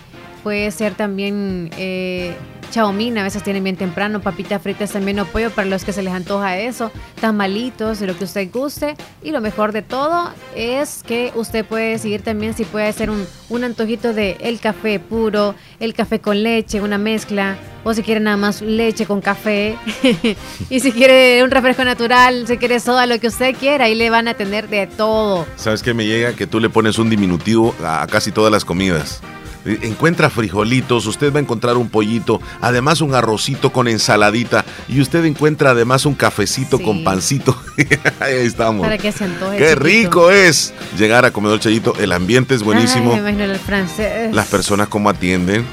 puede ser también eh, chaomín, a veces tienen bien temprano, papitas fritas también o pollo para los que se les antoja eso, tamalitos, lo que usted guste. Y lo mejor de todo es que usted puede decidir también si puede hacer un, un antojito de el café puro, el café con leche, una mezcla, o si quiere nada más leche con café. y si quiere un refresco natural, si quiere soda, lo que usted quiera, ahí le van a atender de todo. ¿Sabes qué me llega? Que tú le pones un diminutivo a casi todas las comidas. Encuentra frijolitos, usted va a encontrar un pollito, además un arrocito con ensaladita y usted encuentra además un cafecito con pancito. Ahí estamos. Para que se antoje. Qué chiquito. rico es llegar a Comedor Chayito. El ambiente es buenísimo. Ay, me imagino el francés. Las personas como atienden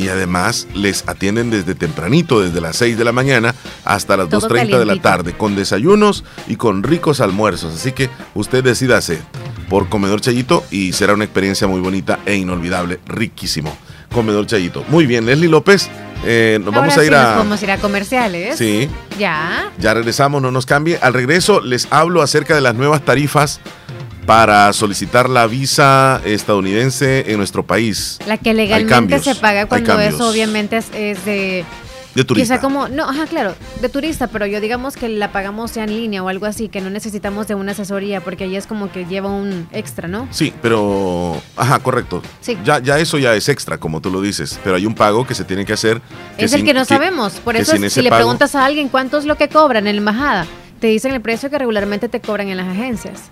y además les atienden desde tempranito, desde las 6 de la mañana hasta las Todo 2.30 de la tarde, con desayunos y con ricos almuerzos. Así que usted decídase por Comedor Chayito y será una experiencia muy bonita e inolvidable, riquísimo. Comedor Chayito. Muy bien, Leslie López, eh, nos Ahora vamos a sí ir nos a... podemos ir a comerciales. Sí. Ya. Ya regresamos, no nos cambie. Al regreso les hablo acerca de las nuevas tarifas para solicitar la visa estadounidense en nuestro país. La que legalmente cambios, se paga cuando eso obviamente es, es de... De turista. Quizá como, no, ajá, claro, de turista, pero yo digamos que la pagamos ya en línea o algo así, que no necesitamos de una asesoría, porque ahí es como que lleva un extra, ¿no? Sí, pero... Ajá, correcto. Sí. Ya, ya eso ya es extra, como tú lo dices. Pero hay un pago que se tiene que hacer. es el que no sabemos. Por que eso, si le pago- preguntas a alguien cuánto es lo que cobran en la embajada, te dicen el precio que regularmente te cobran en las agencias.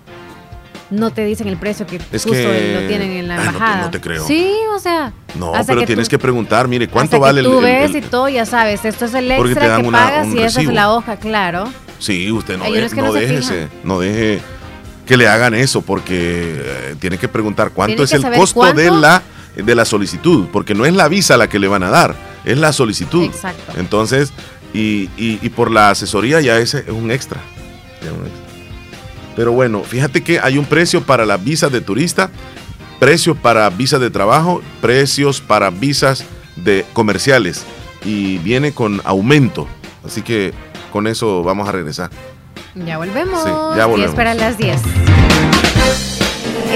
No te dicen el precio que Es justo que- lo tienen en la Ay, no te- embajada. no te creo. Sí, o sea. No, pero que tienes tú- que preguntar, mire, ¿cuánto hasta vale que el, tú el- ves el- y todo, ya sabes, esto es el Porque te extra dan que una- pagas y esa es recibo. la hoja, claro. Sí, usted no, de- no no déjese, no deje que le hagan eso, porque eh, tiene que preguntar cuánto Tiene es el costo de la de la solicitud, porque no es la visa la que le van a dar, es la solicitud. Exacto. Entonces, y, y- y por la asesoría ya ese es un extra. ya un extra. Pero bueno, fíjate que hay un precio para las visas de turista, precio para visas de trabajo, precios para visas de comerciales y viene con aumento. Así que con eso vamos a regresar. Ya volvemos. Sí, ya volvemos. 10 para las 10.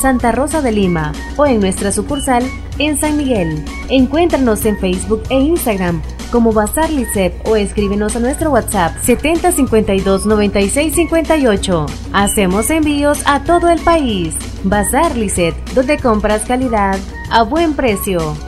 Santa Rosa de Lima o en nuestra sucursal en San Miguel. Encuéntranos en Facebook e Instagram como Bazar Licep o escríbenos a nuestro WhatsApp 7052 9658. Hacemos envíos a todo el país. Bazar Licet, donde compras calidad a buen precio.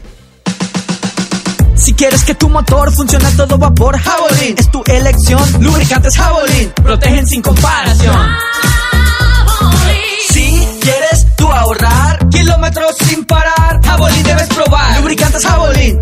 Quieres que tu motor funcione a todo vapor, Javelin es tu elección. Lubricantes Javelin protegen sin comparación. Si quieres tú ahorrar kilómetros sin parar, Javelin debes probar. Lubricantes Javelin,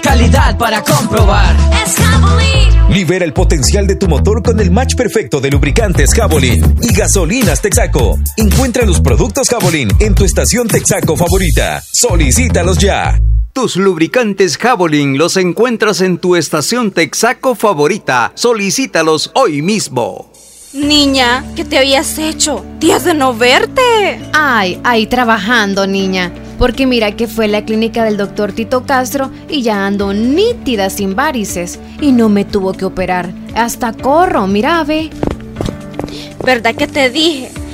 calidad para comprobar. Es Javelin. Libera el potencial de tu motor con el match perfecto de lubricantes Javelin y gasolinas Texaco. Encuentra los productos Javelin en tu estación Texaco favorita. Solicítalos ya. Tus lubricantes Javelin los encuentras en tu estación Texaco favorita. Solicítalos hoy mismo. Niña, ¿qué te habías hecho? Días de no verte. Ay, ahí trabajando, niña. Porque mira que fue la clínica del doctor Tito Castro y ya ando nítida sin varices. Y no me tuvo que operar. Hasta corro, mira, ve. ¿Verdad que te dije?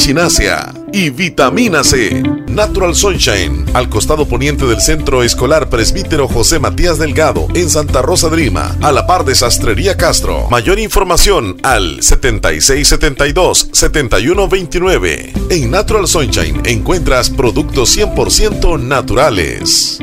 echinasia y vitamina C. Natural Sunshine, al costado poniente del Centro Escolar Presbítero José Matías Delgado, en Santa Rosa de Lima, a la par de Sastrería Castro. Mayor información al 7672-7129. En Natural Sunshine encuentras productos 100% naturales.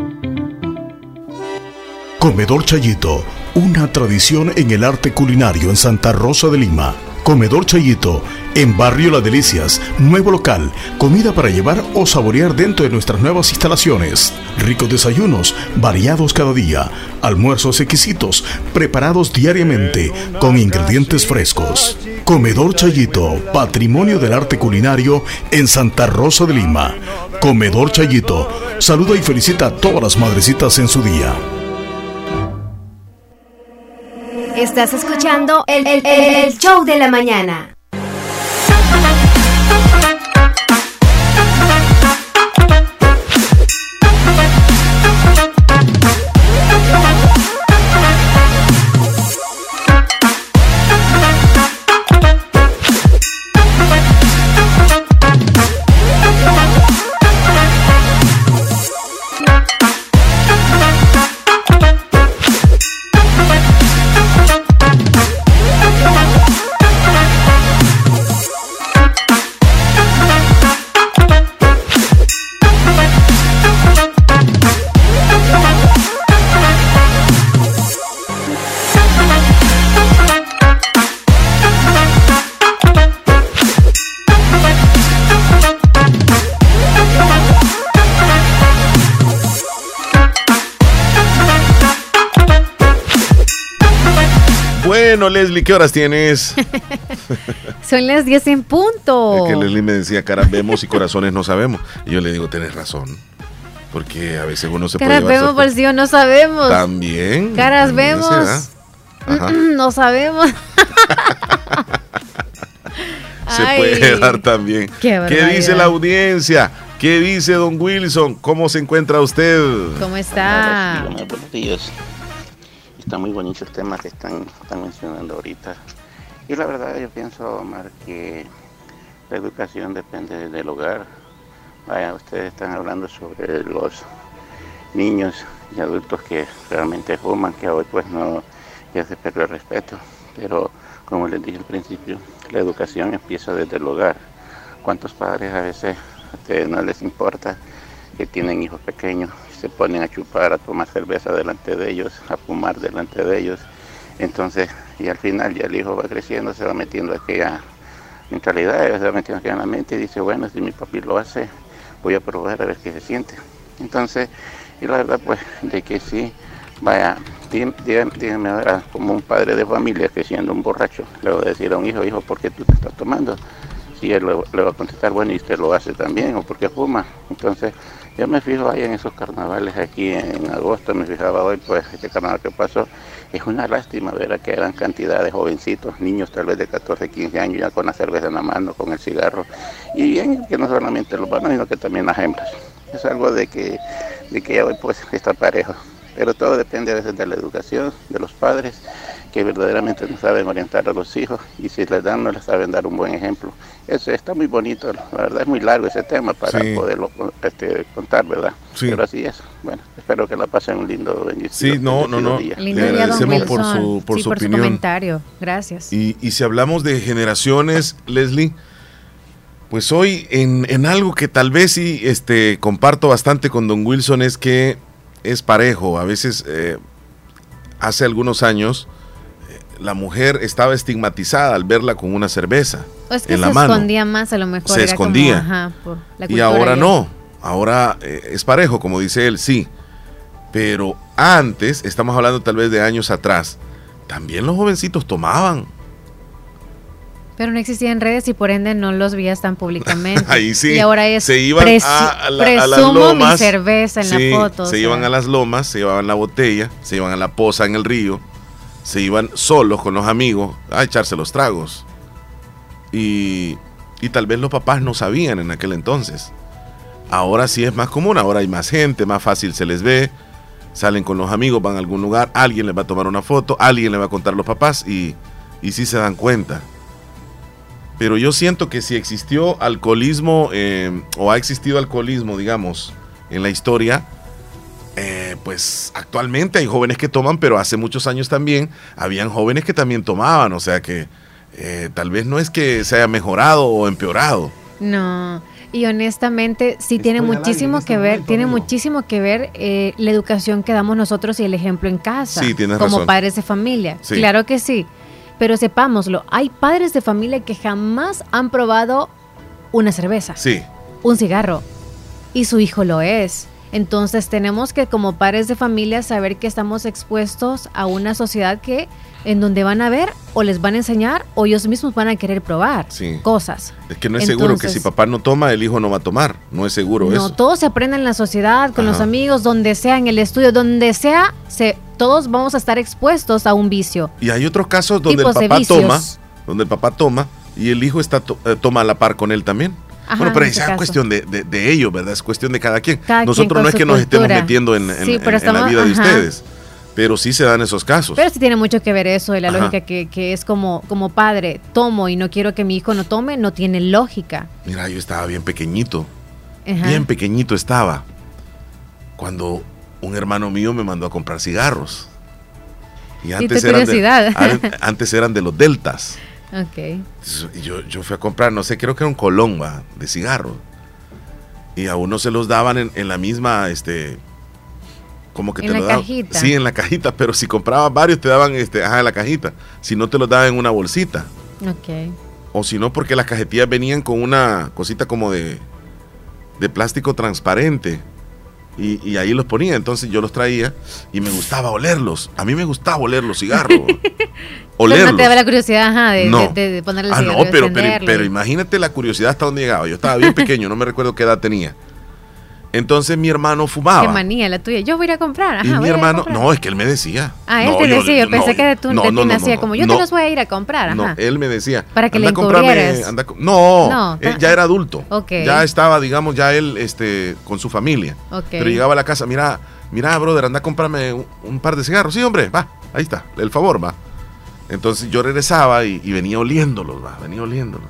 Comedor Chayito, una tradición en el arte culinario en Santa Rosa de Lima. Comedor Chayito, en Barrio Las Delicias, nuevo local, comida para llevar o saborear dentro de nuestras nuevas instalaciones. Ricos desayunos, variados cada día, almuerzos exquisitos, preparados diariamente, con ingredientes frescos. Comedor Chayito, patrimonio del arte culinario en Santa Rosa de Lima. Comedor Chayito, saluda y felicita a todas las madrecitas en su día. Estás escuchando el, el, el, el show de la mañana. Bueno, Leslie, ¿qué horas tienes? Son las 10 en punto. Es que Leslie me decía, caras vemos y corazones no sabemos. Y yo le digo, tenés razón. Porque a veces uno se Caras puede llevar vemos, por si no sabemos. También. Caras también vemos. da. Ajá. no sabemos. Se Ay, puede dar también. qué ¿Qué dice la audiencia? ¿Qué dice don Wilson? ¿Cómo se encuentra usted? ¿Cómo está? Está muy bonito el tema que están, mencionando ahorita. Y la verdad yo pienso, Omar, que la educación depende del hogar. Vaya, ustedes están hablando sobre los niños y adultos que realmente fuman, que hoy pues no, ya se perdió el respeto. Pero como les dije al principio, la educación empieza desde el hogar. ¿Cuántos padres a veces no les importa que tienen hijos pequeños se ponen a chupar, a tomar cerveza delante de ellos, a fumar delante de ellos? Entonces, y al final ya el hijo va creciendo, se va metiendo aquella mentalidad, se va metiendo aquella en la mente y dice, bueno, si mi papi lo hace, voy a probar a ver qué se siente. Entonces, y la verdad pues de que sí, vaya, dígame ahora como un padre de familia que siendo un borracho le va a decir a un hijo, hijo, ¿por qué tú te estás tomando? Si él le, va a contestar, bueno, y usted lo hace también, o porque fuma. Entonces, yo me fijo ahí en esos carnavales aquí en agosto, me fijaba hoy, pues este carnaval que pasó, es una lástima ver que eran cantidad de jovencitos, niños tal vez de 14, 15 años, ya con la cerveza en la mano, con el cigarro, y bien que no solamente los varones, sino que también las hembras. Es algo de que, de que ya hoy pues está parejo. Pero todo depende a veces de la educación, de los padres, que verdaderamente no saben orientar a los hijos y si les dan no les saben dar un buen ejemplo. Eso está muy bonito, la verdad es muy largo ese tema para poderlo este, contar, ¿verdad? Pero así es. Bueno, espero que la pasen un lindo bendición. Sí, no, no, no. Le agradecemos por su, por su opinión. comentario. Gracias. Y, y si hablamos de generaciones, Leslie, pues hoy en, en, algo que tal vez sí este, comparto bastante con don Wilson es que es parejo. A veces, eh, hace algunos años, eh, la mujer estaba estigmatizada al verla con una cerveza. es que en se la mano. escondía más, a lo mejor. Se escondía. y ahora no. Ahora eh, es parejo, como dice él, sí. Pero antes, estamos hablando tal vez de años atrás, también los jovencitos tomaban. Pero no existían redes y por ende no los veías tan públicamente. Ahí sí. Y ahora es se iban a, las lomas. mi cerveza en la foto. Se iban a las lomas, se llevaban la botella, se iban a la poza en el río, se iban solos con los amigos a echarse los tragos. Y, y tal vez los papás no sabían en aquel entonces. Ahora sí es más común, ahora hay más gente, más fácil se les ve. Salen con los amigos, van a algún lugar, alguien les va a tomar una foto, alguien le va a contar a los papás y, y sí se dan cuenta pero yo siento que si existió alcoholismo eh, o ha existido alcoholismo, digamos, en la historia, eh, pues actualmente hay jóvenes que toman, pero hace muchos años también habían jóvenes que también tomaban, o sea que eh, tal vez no es que se haya mejorado o empeorado. No. Y honestamente sí tiene muchísimo que ver, tiene muchísimo que ver la educación que damos nosotros y el ejemplo en casa, sí, como padres de familia. Claro que sí. Pero sepámoslo, hay padres de familia que jamás han probado una cerveza. Sí. Un cigarro. Y su hijo lo es. Entonces tenemos que como padres de familia saber que estamos expuestos a una sociedad que en donde van a ver o les van a enseñar o ellos mismos van a querer probar cosas. Es que no es seguro que si papá no toma, el hijo no va a tomar. No es seguro eso. No, todo se aprende en la sociedad, con los amigos, donde sea, en el estudio, donde sea, se todos vamos a estar expuestos a un vicio. Y hay otros casos donde el papá toma, donde el papá toma y el hijo está eh, toma a la par con él también. Bueno, pero es cuestión de, de, ellos, ¿verdad? Es cuestión de cada quien. Nosotros no es que nos estemos metiendo en, la vida de ustedes, pero sí se dan esos casos. Pero sí tiene mucho que ver eso, de la lógica que, que, es como, como padre, tomo y no quiero que mi hijo no tome, no tiene lógica. Mira, yo estaba bien pequeñito, bien pequeñito estaba, cuando un hermano mío me mandó a comprar cigarros. Y antes, eran de, antes eran de los deltas. Ok. Yo, yo fui a comprar, no sé, creo que era un colomba de cigarros. Y a uno se los daban en, la misma, este, como que te lo daban. Cajita. Sí, en la cajita, pero si comprabas varios te daban, este, ajá, en la cajita. Si no te los daban en una bolsita. Ok. O si no, porque las cajetillas venían con una cosita como de, de plástico transparente y, ahí los ponía, entonces yo los traía y me gustaba olerlos. A mí me gustaba oler los cigarros. olerlos. no te daba la curiosidad ajá, de, de, de, ponerle Ah, no, pero, pero, pero, imagínate la curiosidad hasta dónde llegaba. Yo estaba bien pequeño, no me recuerdo qué edad tenía. Entonces mi hermano fumaba. Qué manía la tuya. Yo voy a ir a comprar. y mi hermano, no, es que él me decía. Ah, él te decía. Yo, pensé que de tú, no, no, hacía como yo te los voy a ir a comprar. Ajá. No, él me decía. Para que le encubrieras. no, él ya era adulto. Ya estaba, digamos, ya él este, con su familia. Pero llegaba a la casa, mira, mira, brother, anda a comprarme un, par de cigarros. Sí, hombre, va. ahí está, el favor, va. Entonces yo regresaba y, venía oliéndolos, va, venía oliéndolos.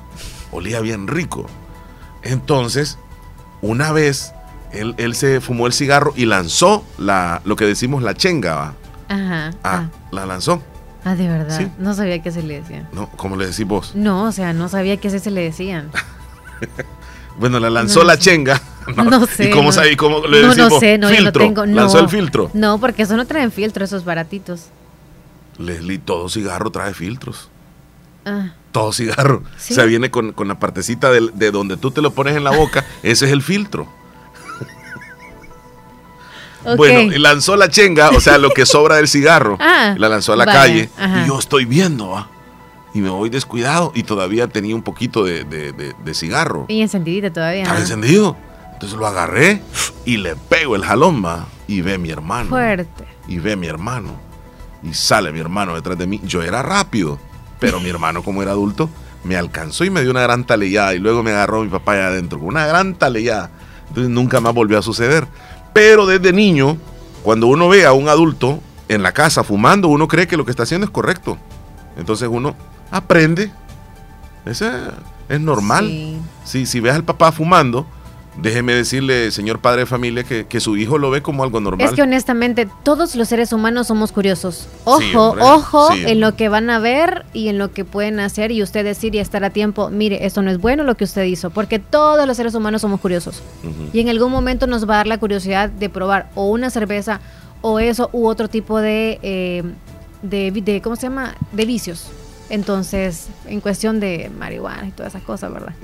Olía bien rico. Entonces, una vez, él, se fumó el cigarro y lanzó la, lo que decimos la chenga, va. Ajá. Ah, ah. la lanzó. Ah, de verdad. No sabía que se le decían. No, ¿cómo le decís vos? No, o sea, no sabía que se le decían. bueno, la lanzó la chenga. No, sé. ¿Y cómo sabía? ¿Cómo le decimos? No, no sé, no, filtro. yo no tengo. ¿Lanzó el filtro? No, porque eso no traen filtro, esos baratitos. Leslie, todo cigarro trae filtros. Ah. Todo cigarro. O sea, viene con, la partecita de, de, donde tú te lo pones en la boca. ese es el filtro. Bueno, lanzó la chenga, o sea, lo que sobra del cigarro. Ah, la lanzó a la calle. Y yo estoy viendo, Y me voy descuidado. Y todavía tenía un poquito de, de, cigarro. Y encendidito todavía. Estaba encendido. Entonces lo agarré y le pego el jalón, va. Y ve mi hermano. Fuerte. Y ve mi hermano. Y sale mi hermano detrás de mí. Yo era rápido. Pero mi hermano, como era adulto, me alcanzó y me dio una gran talellada. Y luego me agarró mi papá allá adentro con una gran talellada. Entonces nunca más volvió a suceder. Pero desde niño, cuando uno ve a un adulto en la casa fumando, uno cree que lo que está haciendo es correcto. Entonces uno aprende. Eso es normal. Si, si ves al papá fumando, déjeme decirle, señor padre de familia, que, su hijo lo ve como algo normal. Es que honestamente todos los seres humanos somos curiosos. Ojo, ojo en lo que van a ver y en lo que pueden hacer y usted decir y estar a tiempo, mire, esto no es bueno lo que usted hizo, porque todos los seres humanos somos curiosos. Y en algún momento nos va a dar la curiosidad de probar o una cerveza o eso u otro tipo de, eh, de, de ¿cómo se llama? De vicios. Entonces, en cuestión de marihuana y todas esas cosas, ¿verdad?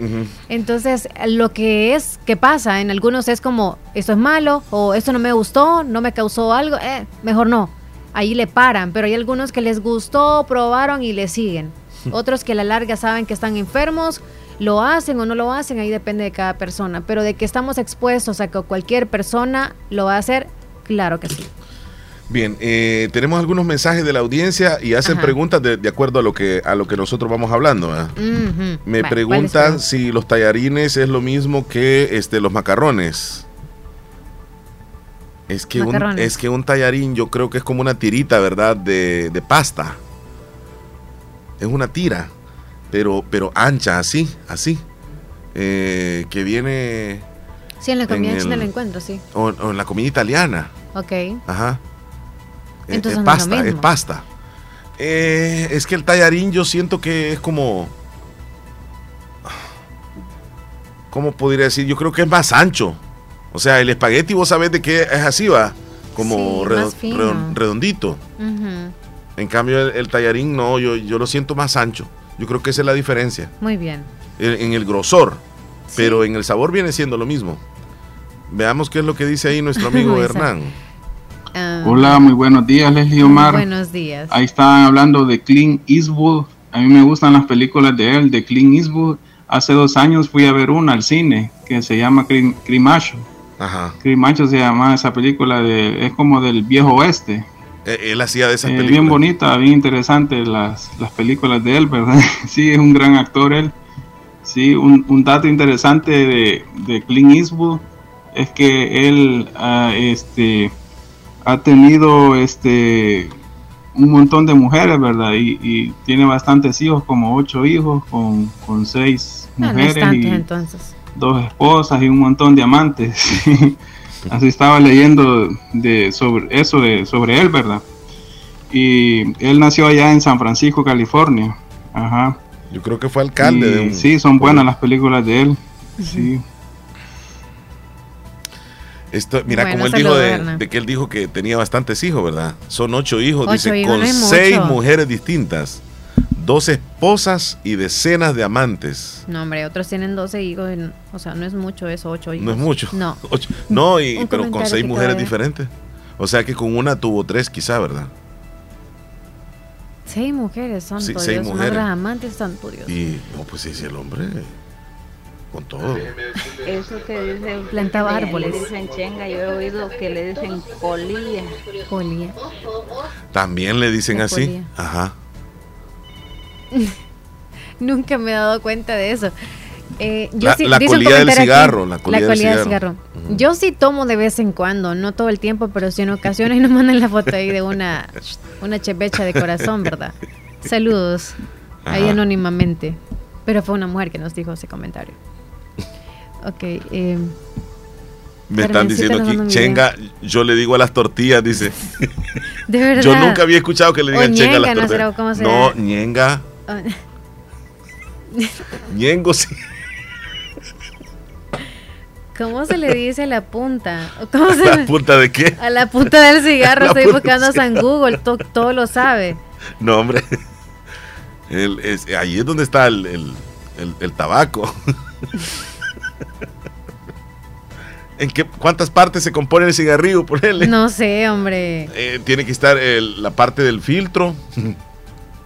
Entonces, lo que es, que pasa en algunos es como, esto es malo, o esto no me gustó, no me causó algo, eh, mejor no. Ahí le paran, pero hay algunos que les gustó, probaron y le siguen. Otros que a la larga saben que están enfermos, lo hacen o no lo hacen, ahí depende de cada persona. Pero de que estamos expuestos a que cualquier persona lo va a hacer, claro que sí. Bien, eh, tenemos algunos mensajes de la audiencia y hacen preguntas de, acuerdo a lo que a lo que nosotros vamos hablando. Me preguntan si los tallarines es lo mismo que este los macarrones. Es que, un, es que un tallarín yo creo que es como una tirita, ¿verdad? De, pasta. Es una tira, pero, pero ancha, así, así. Eh, que viene... Sí, en la comida china la encuentro, sí. O, o, en la comida italiana. Ok. Ajá. Eh, es, pasta, es pasta. Eh, es que el tallarín yo siento que es como... ¿Cómo podría decir? Yo creo que es más ancho. O sea, el espagueti vos sabés de qué es así, va. Como redondito. En cambio, el, tallarín no, yo, yo lo siento más ancho. Yo creo que esa es la diferencia. Muy bien. En, el grosor. Pero en el sabor viene siendo lo mismo. Veamos qué es lo que dice ahí nuestro amigo Hernán. Ah. Hola, muy buenos días, Leslie Omar. Buenos días. Ahí estaban hablando de Clint Eastwood. A mí me gustan las películas de él, de Clint Eastwood. Hace dos años fui a ver una al cine que se llama Crimacho. Ajá. Crimacho se llama esa película, de, es como del viejo oeste. Eh, él hacía de esas eh, Bien bonita, bien interesante las, las películas de él, ¿verdad? sí, es un gran actor él. Sí, un, un dato interesante de, de Clint Eastwood es que él, uh, este, ha tenido este un montón de mujeres, ¿verdad? Y, tiene bastantes hijos, como ocho hijos, con, seis ah, mujeres y entonces. dos esposas y un montón de amantes. Así estaba leyendo de sobre eso de sobre él, ¿verdad? Y él nació allá en San Francisco, California. Ajá. Yo creo que fue alcalde de un... Sí, son buenas las películas de él. Sí mira, como él dijo de, que él dijo que tenía bastantes hijos, ¿verdad? Son ocho hijos, dice, con seis mujeres distintas, dos esposas y decenas de amantes. No, hombre, otros tienen doce hijos, o sea, no es mucho eso, ocho hijos. No es mucho. No. no, y, pero con seis mujeres diferentes. O sea que con una tuvo tres quizá, ¿verdad? Seis mujeres, son sí, seis mujeres. amantes, santo Dios. Y, no, pues sí, sí, el hombre con todo. Eso que dice plantaba árboles. Le dicen chenga, yo he oído que le dicen colía. Colía. También le dicen así. Ajá. Nunca me he dado cuenta de eso. Eh, yo La- sí- la colilla del cigarro, la colilla del del cigarro. Yo sí tomo de vez en cuando, no todo el tiempo, pero sí en ocasiones nos mandan la foto ahí de una, una chepecha de corazón, ¿verdad? Saludos, ahí anónimamente. Pero fue una mujer que nos dijo ese comentario. Ok, eh, Me están diciendo aquí. Chenga, yo le digo a las tortillas, dice. de verdad. Yo nunca había escuchado que le O digan Chenga a las ¿no tortillas. será? No, ñenga, Ah, ñengo sí. ¿Cómo se le dice a la punta? ¿O ¿Cómo se ¿La le- punta de qué? A la punta del cigarro, La estoy buscando del en Google, to- todo lo sabe. No, hombre. El- es- ahí es donde está el, el- el- el tabaco. ¿En qué, cuántas partes se compone el cigarrillo? No sé, hombre. Eh, tiene que estar el- la parte del filtro,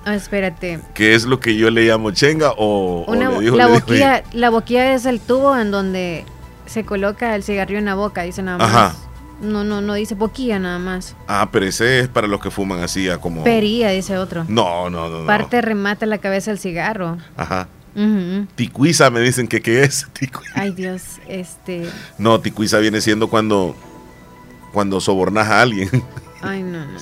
Ah, espérate. que es lo que yo le llamo chenga, o, o Una, le digo- la, le digo- boquilla, la boquilla es el tubo en donde se coloca el cigarrillo en la boca, dice nada más. Ajá. No, no, no dice boquilla nada más. Ah, pero ese es para los que fuman así, como... Pería, dice otro. No, no, no. no. Parte remata la cabeza del cigarro. Ajá. Ujú. Ticuiza me dicen que qué es. Ticu- Ay, Dios, este. No, ticuiza viene siendo cuando, cuando sobornas a alguien. Ay, no, no, no.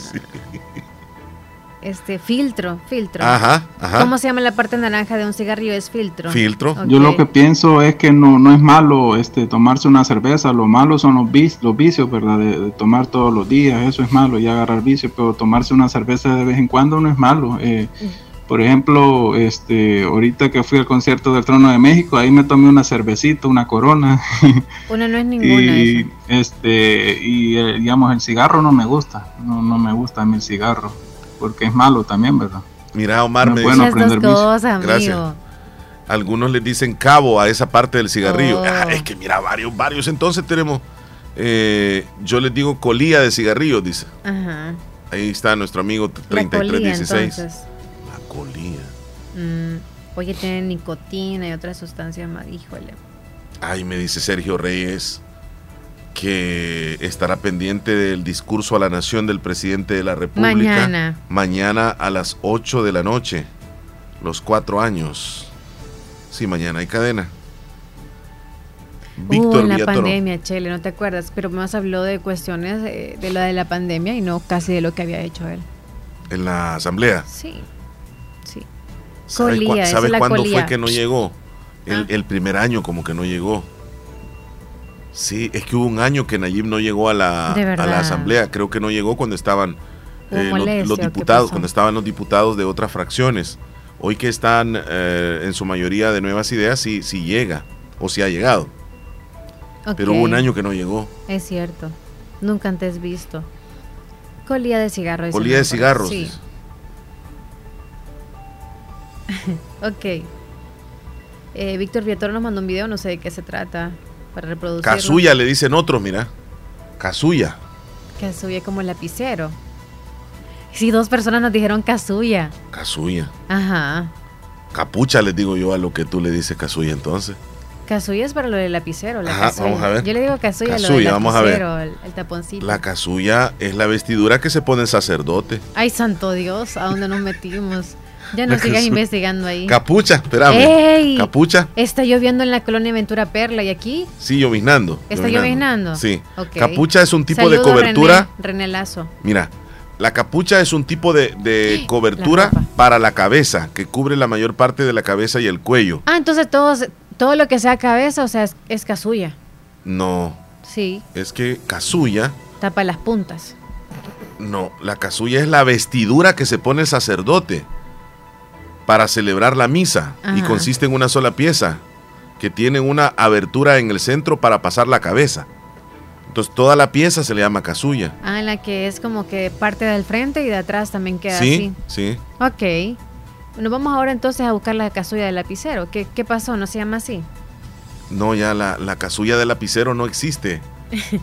Este, filtro, filtro. Ajá, ajá. ¿Cómo se llama la parte naranja de un cigarrillo? Es filtro. Yo lo que pienso es que no, no es malo este tomarse una cerveza, lo malo son los, vic- los vicios, ¿verdad? De, de tomar todos los días, eso es malo, y agarrar vicio, pero tomarse una cerveza de vez en cuando no es malo. Eh, por ejemplo, este, ahorita que fui al concierto del Trono de México, ahí me tomé una cervecita, una corona, Una no es ninguna. y este, y eh, digamos el cigarro no me gusta, no, no me gusta a mí el cigarro, porque es malo también, ¿verdad? Mira, Omar, No me es bueno dice- aprender cosas, Gracias. amigo. Algunos les dicen cabo a esa parte del cigarrillo. Oh. Ah, es que mira, varios, varios. Entonces tenemos, eh, yo les digo colilla de cigarrillos, dice. Ajá. Ahí está nuestro amigo La colilla, 3316. La colilla. Mm, oye, tiene nicotina y otras sustancias más. Híjole. Ay, me dice Sergio Reyes que estará pendiente del discurso a la nación del presidente de la República. Mañana. Mañana a las 8 de la noche. Los cuatro años. Sí, mañana hay cadena. Uh, Víctor en la Villatoro. pandemia, Chele, no te acuerdas, pero más habló de cuestiones eh, de, lo de la pandemia y no casi de lo que había hecho él. En la asamblea. Sí. ¿Sabe, Colía, cua- esa sabe es la cuándo colía. fue que no llegó? El, Ah. el primer año como que no llegó. Sí, es que hubo un año que Nayib no llegó a la, a la asamblea. Creo que no llegó cuando estaban eh, los- molestia, los, ¿o qué diputados, cuando estaban los diputados de otras fracciones. Hoy que están eh, en su mayoría de nuevas ideas, sí, sí llega o sí ha llegado. Pero hubo un año que no llegó. Es cierto. Nunca antes visto. Colía de cigarro. dice Colía de cigarros. Sí. ok. Eh, Víctor Viator nos mandó un video, no sé de qué se trata, para reproducirlo. Casuya le dicen otros, mira. Casuya. Casuya como lapicero. Sí, dos personas nos dijeron casuya. Casuya. Ajá. Capucha les digo yo a lo que tú le dices casuya entonces. Casuya es para lo del lapicero. La Ajá, vamos a ver. Yo le digo casuya, a lo del vamos a ver. el, el taponcito. La casulla es la vestidura que se pone el sacerdote. Ay, santo Dios, ¿a dónde nos metimos? Ya no sigas investigando ahí. Capucha, espérame. ¡Ey! Capucha, Está lloviendo en la colonia Ventura Perla y aquí sí, lloviznando. está lloviznando. Sí. Capucha es un tipo de cobertura. René, René Lazo. Mira, la capucha es un tipo de, de cobertura para la cabeza, que cubre la mayor parte de la cabeza y el cuello. Ah, entonces todos, todo lo que sea cabeza, o sea, es, es casulla. No, Sí, es que casulla, tapa las puntas. no, la casulla es la vestidura que se pone el sacerdote para celebrar la misa y consiste en una sola pieza que tiene una abertura en el centro para pasar la cabeza. Entonces toda la pieza se le llama casulla. Ah, la que es como que parte del frente y de atrás también queda Sí, sí. así. Ok. Bueno, vamos ahora entonces a buscar la casulla del lapicero. ¿Qué, qué pasó? ¿No se llama así? No, ya la, la casulla del lapicero no existe.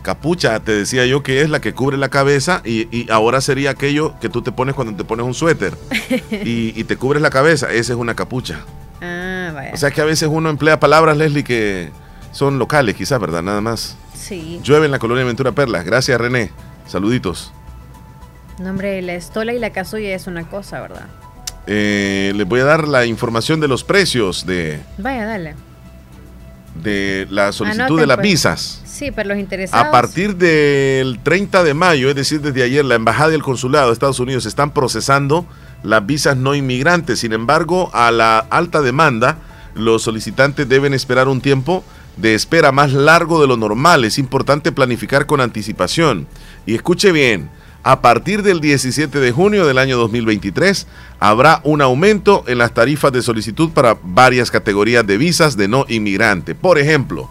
Capucha, te decía yo que es la que cubre la cabeza y, y ahora sería aquello que tú te pones cuando te pones un suéter y, y te cubres la cabeza. Esa es una capucha. Ah, vaya. O sea que a veces uno emplea palabras, Leslie, que son locales, quizás, ¿verdad? Nada más. sí. Llueve en la colonia Ventura Perlas. Gracias, René. Saluditos. No, hombre, la estola y la casulla es una cosa, ¿verdad? Eh, les voy a dar la información de los precios de, Vaya, dale. de la solicitud de las pues. visas. Sí, pero los interesados. A partir del 30 de mayo, es decir, desde ayer, la Embajada y el Consulado de Estados Unidos están procesando las visas no inmigrantes. Sin embargo, a la alta demanda, los solicitantes deben esperar un tiempo de espera más largo de lo normal. Es importante planificar con anticipación. Y escuche bien, a partir del 17 de junio del año 2023 habrá un aumento en las tarifas de solicitud para varias categorías de visas de no inmigrante. Por ejemplo,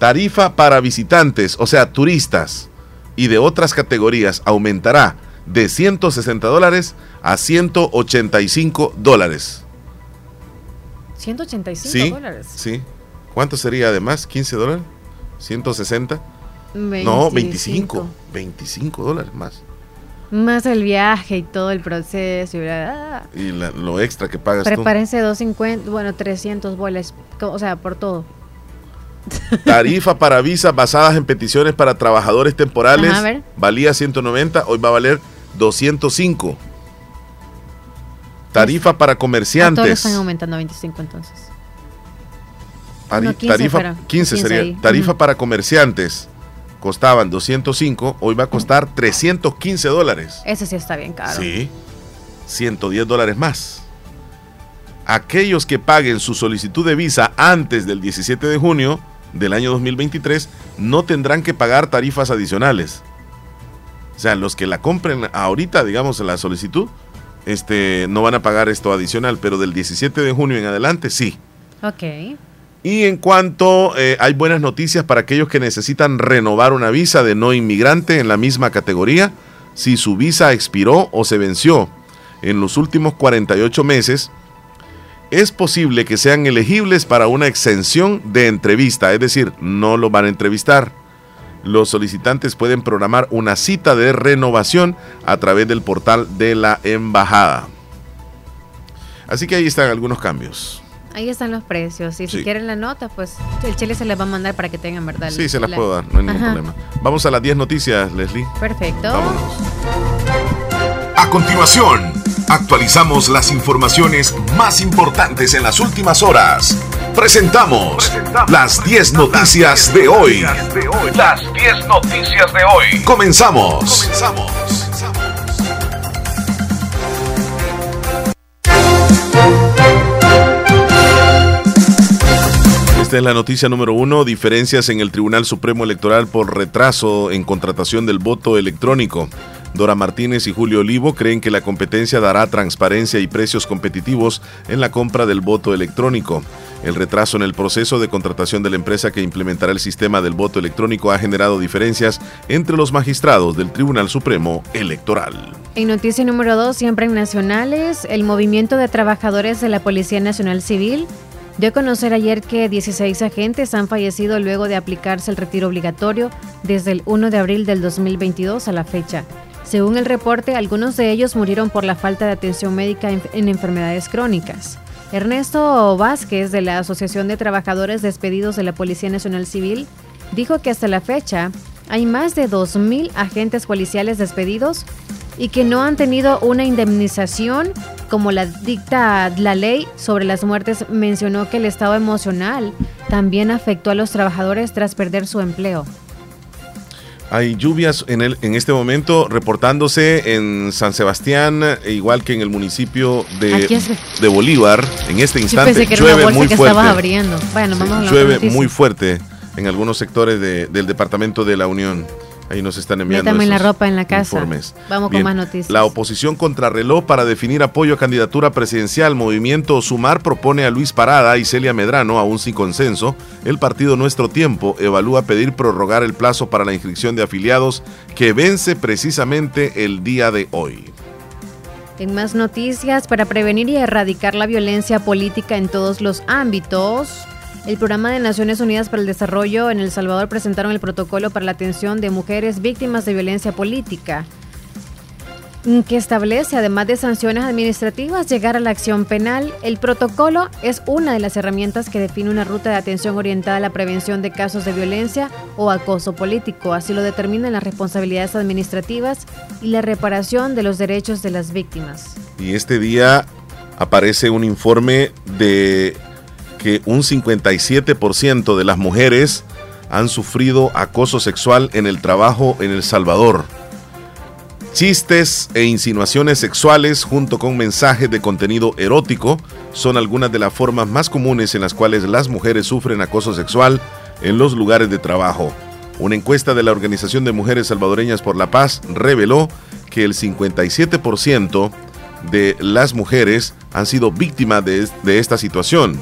tarifa para visitantes, o sea, turistas, y de otras categorías aumentará de 160 dólares a 185 dólares. 185 ¿Sí? dólares. Sí. ¿Cuánto sería además? ¿15 dólares? ¿160? No, 25. 25 dólares más. Más el viaje y todo el proceso. Y, bla, bla, Y la- lo extra que pagas Prepárense 250, bueno, 300 bolas, o sea, por todo. Tarifa para visas basadas en peticiones para trabajadores temporales. Ajá. Valía 190, hoy va a valer 205. Tarifa para A todos comerciantes. están aumentando a 25 entonces. Tari- No, 15 tarifa fueron. 15 15 sería. ahí. Tarifa para comerciantes costaban 205, hoy va a costar 315 dólares. Ese sí está bien caro. Sí, 110 dólares más. Aquellos que paguen su solicitud de visa antes del 17 de junio del año 2023 no tendrán que pagar tarifas adicionales. O sea, los que la compren ahorita, digamos, en la solicitud, este, no van a pagar esto adicional, pero del 17 de junio en adelante sí. Ok. Y en cuanto eh, hay buenas noticias para aquellos que necesitan renovar una visa de no inmigrante en la misma categoría, si su visa expiró o se venció en los últimos 48 meses, es posible que sean elegibles para una exención de entrevista, es decir, no lo van a entrevistar. Los solicitantes pueden programar una cita de renovación a través del portal de la embajada. Así que ahí están algunos cambios. Ahí están los precios. Y si Sí. quieren la nota, pues el chile se les va a mandar para que tengan, ¿verdad? Sí, se las La- puedo dar, no hay ningún Ajá. problema. Vamos a las 10 noticias, Leslie. Perfecto. A continuación, actualizamos las informaciones más importantes en las últimas horas. Presentamos las 10 noticias de hoy. Las 10 noticias de hoy. Comenzamos. Esta es la noticia número uno, diferencias en el Tribunal Supremo Electoral por retraso en contratación del voto electrónico. Dora Martínez y Julio Olivo creen que la competencia dará transparencia y precios competitivos en la compra del voto electrónico. El retraso en el proceso de contratación de la empresa que implementará el sistema del voto electrónico ha generado diferencias entre los magistrados del Tribunal Supremo Electoral. En noticia número 2, siempre en nacionales, el movimiento de trabajadores de la Policía Nacional Civil dio a conocer ayer que 16 agentes han fallecido luego de aplicarse el retiro obligatorio desde el 1 de abril del 2022 a la fecha. Según el reporte, algunos de ellos murieron por la falta de atención médica en, en enfermedades crónicas. Ernesto Vázquez, de la Asociación de Trabajadores Despedidos de la Policía Nacional Civil, dijo que hasta la fecha hay más de 2.000 agentes policiales despedidos y que no han tenido una indemnización como la dicta la ley sobre las muertes. Mencionó que el estado emocional también afectó a los trabajadores tras perder su empleo. Hay lluvias en, el, en este momento reportándose en San Sebastián, e igual que en el municipio de, de Bolívar. En este instante llueve fuerte. vamos a muy fuerte en algunos sectores de- del departamento de la Unión. Ahí nos están enviando Métame la ropa en la casa. informes. Vamos Bien, con más noticias. La oposición contrarreloj para definir apoyo a candidatura presidencial. Movimiento Sumar propone a Luis Parada y Celia Medrano, aún sin consenso. El partido Nuestro Tiempo evalúa pedir prorrogar el plazo para la inscripción de afiliados que vence precisamente el día de hoy. En más noticias, para prevenir y erradicar la violencia política en todos los ámbitos, el Programa de Naciones Unidas para el Desarrollo en El Salvador presentaron el protocolo para la atención de mujeres víctimas de violencia política, que establece, además de sanciones administrativas, llegar a la acción penal. El protocolo es una de las herramientas que define una ruta de atención orientada a la prevención de casos de violencia o acoso político. Así lo determinan las responsabilidades administrativas y la reparación de los derechos de las víctimas. Y este día aparece un informe de que un 57% de las mujeres han sufrido acoso sexual en el trabajo en El Salvador. Chistes e insinuaciones sexuales junto con mensajes de contenido erótico son algunas de las formas más comunes en las cuales las mujeres sufren acoso sexual en los lugares de trabajo. Una encuesta de la Organización de Mujeres Salvadoreñas por la Paz reveló que el 57% de las mujeres han sido víctimas de, de esta situación.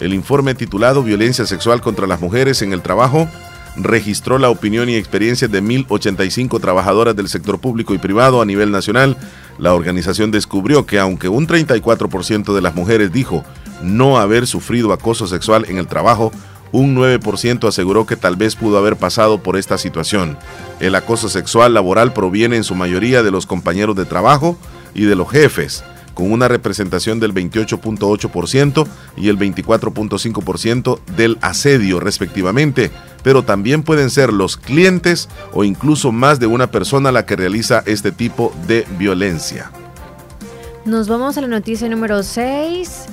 El informe titulado Violencia sexual contra las mujeres en el trabajo registró la opinión y experiencias de 1.085 trabajadoras del sector público y privado a nivel nacional. La organización descubrió que aunque un 34% de las mujeres dijo no haber sufrido acoso sexual en el trabajo, un 9% aseguró que tal vez pudo haber pasado por esta situación. El acoso sexual laboral proviene en su mayoría de los compañeros de trabajo y de los jefes con una representación del 28.8% y el 24.5% del asedio respectivamente, pero también pueden ser los clientes o incluso más de una persona la que realiza este tipo de violencia. Nos vamos a la noticia número 6.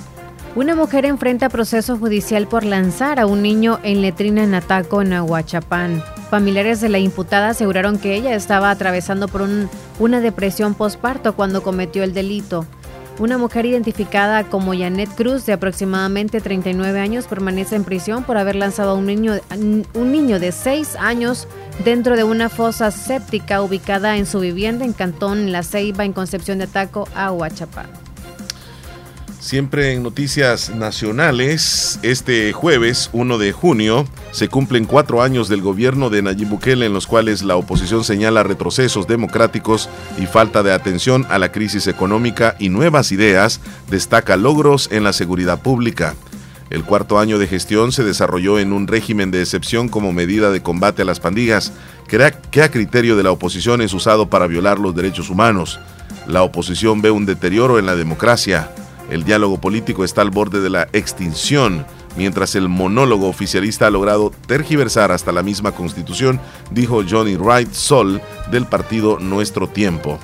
Una mujer enfrenta proceso judicial por lanzar a un niño en letrina en Ataco, en Aguachapán. Familiares de la imputada aseguraron que ella estaba atravesando por un, una depresión postparto cuando cometió el delito. Una mujer identificada como Janet Cruz, de aproximadamente 39 años, permanece en prisión por haber lanzado a un niño, un niño de 6 años dentro de una fosa séptica ubicada en su vivienda en Cantón La Ceiba, en Concepción de Ataco, Aguachapán. Siempre en noticias nacionales, este jueves 1 de junio se cumplen cuatro años del gobierno de Nayib Bukele en los cuales la oposición señala retrocesos democráticos y falta de atención a la crisis económica y nuevas ideas, destaca logros en la seguridad pública. El cuarto año de gestión se desarrolló en un régimen de excepción como medida de combate a las pandillas, que a criterio de la oposición es usado para violar los derechos humanos. La oposición ve un deterioro en la democracia el diálogo político está al borde de la extinción, mientras el monólogo oficialista ha logrado tergiversar hasta la misma constitución, dijo Johnny Wright Sol del partido Nuestro Tiempo.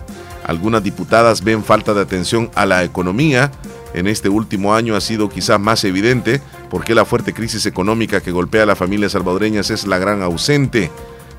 Algunas diputadas ven falta de atención a la economía. En este último año ha sido quizá más evidente porque la fuerte crisis económica que golpea a las familias salvadoreñas es la gran ausente.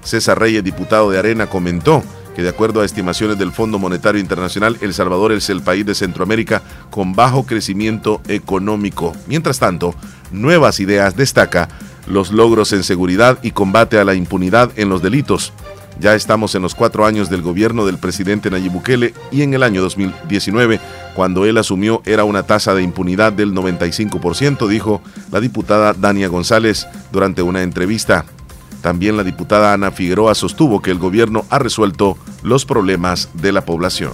César Reyes, diputado de Arena, comentó que de acuerdo a estimaciones del Fondo Monetario Internacional, El Salvador es el país de Centroamérica con bajo crecimiento económico. Mientras tanto, Nuevas Ideas destaca los logros en seguridad y combate a la impunidad en los delitos. Ya estamos en los cuatro años del gobierno del presidente Nayib Bukele y en el año 2019, cuando él asumió, era una tasa de impunidad del 95%, dijo la diputada Dania González durante una entrevista. También la diputada Ana Figueroa sostuvo que el gobierno ha resuelto los problemas de la población.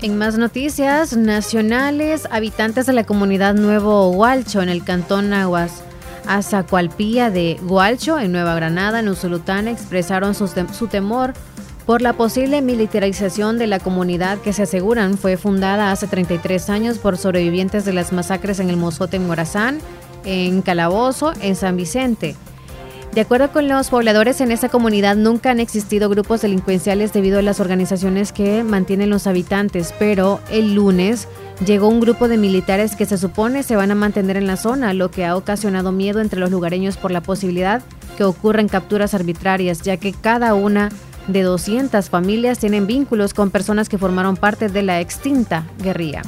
En más noticias nacionales, habitantes de la comunidad Nuevo Gualcho en el cantón Aguas Azacualpía de Gualcho en Nueva Granada, en Usulután, expresaron su, su temor por la posible militarización de la comunidad que se aseguran fue fundada hace 33 años por sobrevivientes de las masacres en el Mozote en Morazán, en Calabozo, en San Vicente. De acuerdo con los pobladores en esa comunidad nunca han existido grupos delincuenciales debido a las organizaciones que mantienen los habitantes, pero el lunes llegó un grupo de militares que se supone se van a mantener en la zona, lo que ha ocasionado miedo entre los lugareños por la posibilidad que ocurran capturas arbitrarias, ya que cada una de 200 familias tienen vínculos con personas que formaron parte de la extinta guerrilla.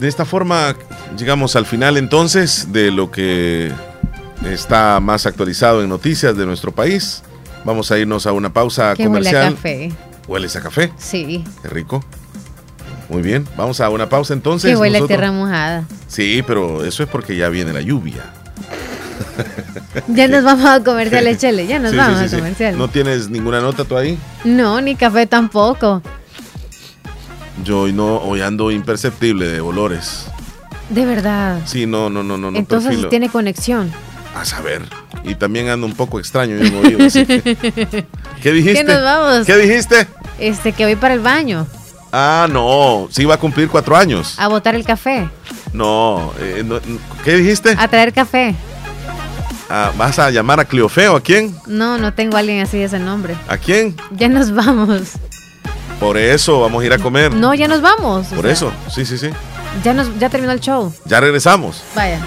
De esta forma llegamos al final entonces de lo que está más actualizado en noticias de nuestro país. Vamos a irnos a una pausa comercial. Huele a café. ¿Hueles a café? Sí. Qué rico. Muy bien, vamos a una pausa entonces. Que huele a tierra mojada. Sí, pero eso es porque ya viene la lluvia. ya nos vamos a comercial, Chele, ya nos vamos a comercial. ¿No tienes ninguna nota tú ahí? No, ni café tampoco. Yo hoy no, hoy ando imperceptible de olores. De verdad. Sí, no, no, no, no. Entonces tiene conexión. A saber. Y también ando un poco extraño en oído, ¿Qué dijiste? ¿Qué nos vamos? ¿Qué dijiste? Este, que voy para el baño. Ah, no. Sí va a cumplir cuatro años. A botar el café. No, eh, ¿Qué dijiste? A traer café. Ah, ¿Vas a llamar a Cleofeo? ¿A quién? No, no tengo a alguien así de ese nombre. ¿A quién? Ya nos vamos. Por eso, vamos a ir a comer. No, ya nos vamos. Por eso, sí, sí, sí. Ya, nos, ya terminó el show. Ya regresamos. Vaya.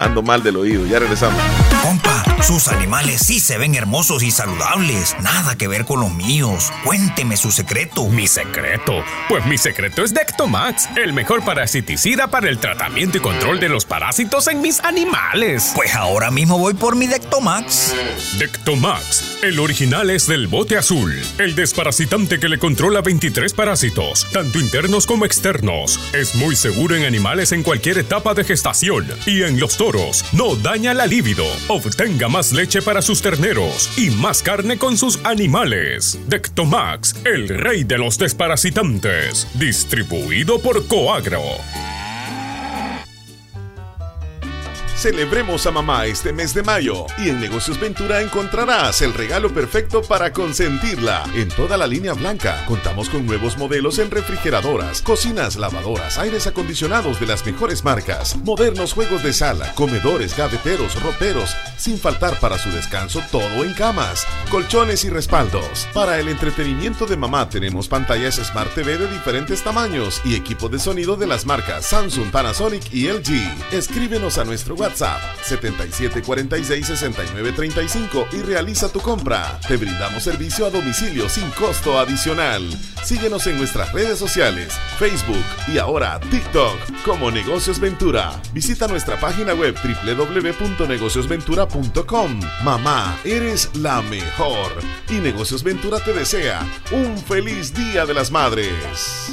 Ando mal del oído, ya regresamos. Compa, sus animales sí se ven hermosos y saludables. Nada que ver con los míos. Cuénteme su secreto. ¿Mi secreto? Pues mi secreto es Dectomax, el mejor parasiticida para el tratamiento y control de los parásitos en mis animales. Pues ahora mismo voy por mi Dectomax. Dectomax, el original es del bote azul, el desparasitante que le controla 23 parásitos, tanto internos como externos. Es muy seguro en animales en cualquier etapa de gestación y en los toros. No daña la libido. Obtenga más leche para sus terneros y más carne con sus animales. Dectomax, el rey de los desparasitantes. Distribuido por Coagro. Celebremos a mamá este mes de mayo y en Negocios Ventura encontrarás el regalo perfecto para consentirla. En toda la línea blanca contamos con nuevos modelos en refrigeradoras, cocinas, lavadoras, aires acondicionados de las mejores marcas, modernos juegos de sala, comedores, gaveteros, roperos, sin faltar para su descanso todo en camas, colchones y respaldos. Para el entretenimiento de mamá tenemos pantallas Smart TV de diferentes tamaños y equipos de sonido de las marcas Samsung, Panasonic y LG. Escríbenos a nuestro WhatsApp 77466935 y realiza tu compra. Te brindamos servicio a domicilio sin costo adicional. Síguenos en nuestras redes sociales, Facebook y ahora TikTok como Negocios Ventura. Visita nuestra página web www.negociosventura.com. Mamá, eres la mejor. Y Negocios Ventura te desea un feliz Día de las Madres.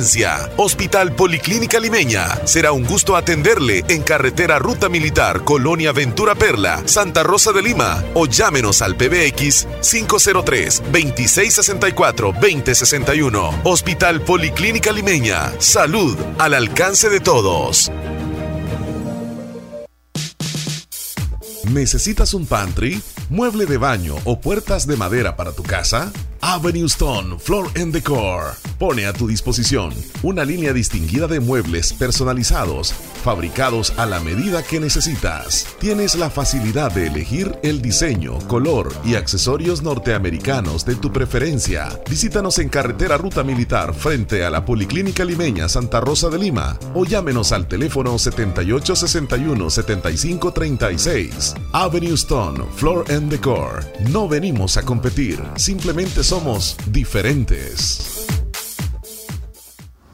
Hospital Policlínica Limeña. Será un gusto atenderle en carretera Ruta Militar, Colonia Ventura Perla, Santa Rosa de Lima o llámenos al PBX 503-2664-2061. Hospital Policlínica Limeña. Salud al alcance de todos. ¿Necesitas un pantry, mueble de baño o puertas de madera para tu casa? Avenue Stone Floor and Decor. Pone a tu disposición una línea distinguida de muebles personalizados, fabricados a la medida que necesitas. Tienes la facilidad de elegir el diseño, color y accesorios norteamericanos de tu preferencia. Visítanos en carretera Ruta Militar frente a la Policlínica Limeña Santa Rosa de Lima o llámenos al teléfono 7861 7536. Avenue Stone Floor and Decor. No venimos a competir, simplemente somos diferentes.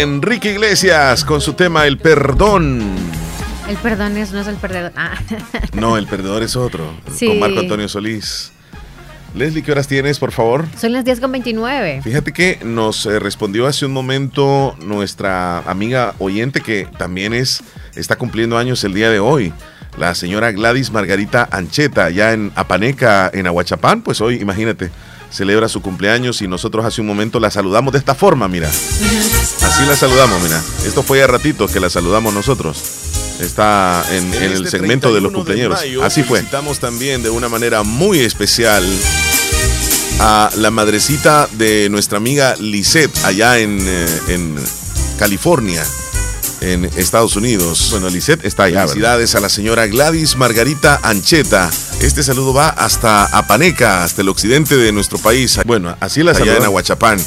Enrique Iglesias con su tema El perdón. El perdón es, no es el perdedor. Ah. No, el perdedor es otro. Sí. Con Marco Antonio Solís. Leslie, ¿qué horas tienes, por favor? Son las 10 con 29. Fíjate que nos eh, respondió hace un momento nuestra amiga oyente que también es está cumpliendo años el día de hoy. La señora Gladys Margarita Ancheta, allá en Apaneca, en Aguachapán, pues hoy, imagínate, celebra su cumpleaños y nosotros hace un momento la saludamos de esta forma, mira. Así la saludamos, mira. Esto fue a ratito que la saludamos nosotros. Está en, en el este segmento de los 31 cumpleaños. Así fue. Felicitamos también de una manera muy especial a la madrecita de nuestra amiga Lisette allá en, eh, en California, en Estados Unidos. Bueno, Lisette está allá. Felicidades a la señora Gladys Margarita Ancheta. Este saludo va hasta Apaneca, hasta el occidente de nuestro país. Bueno, así la allá en Aguachapán.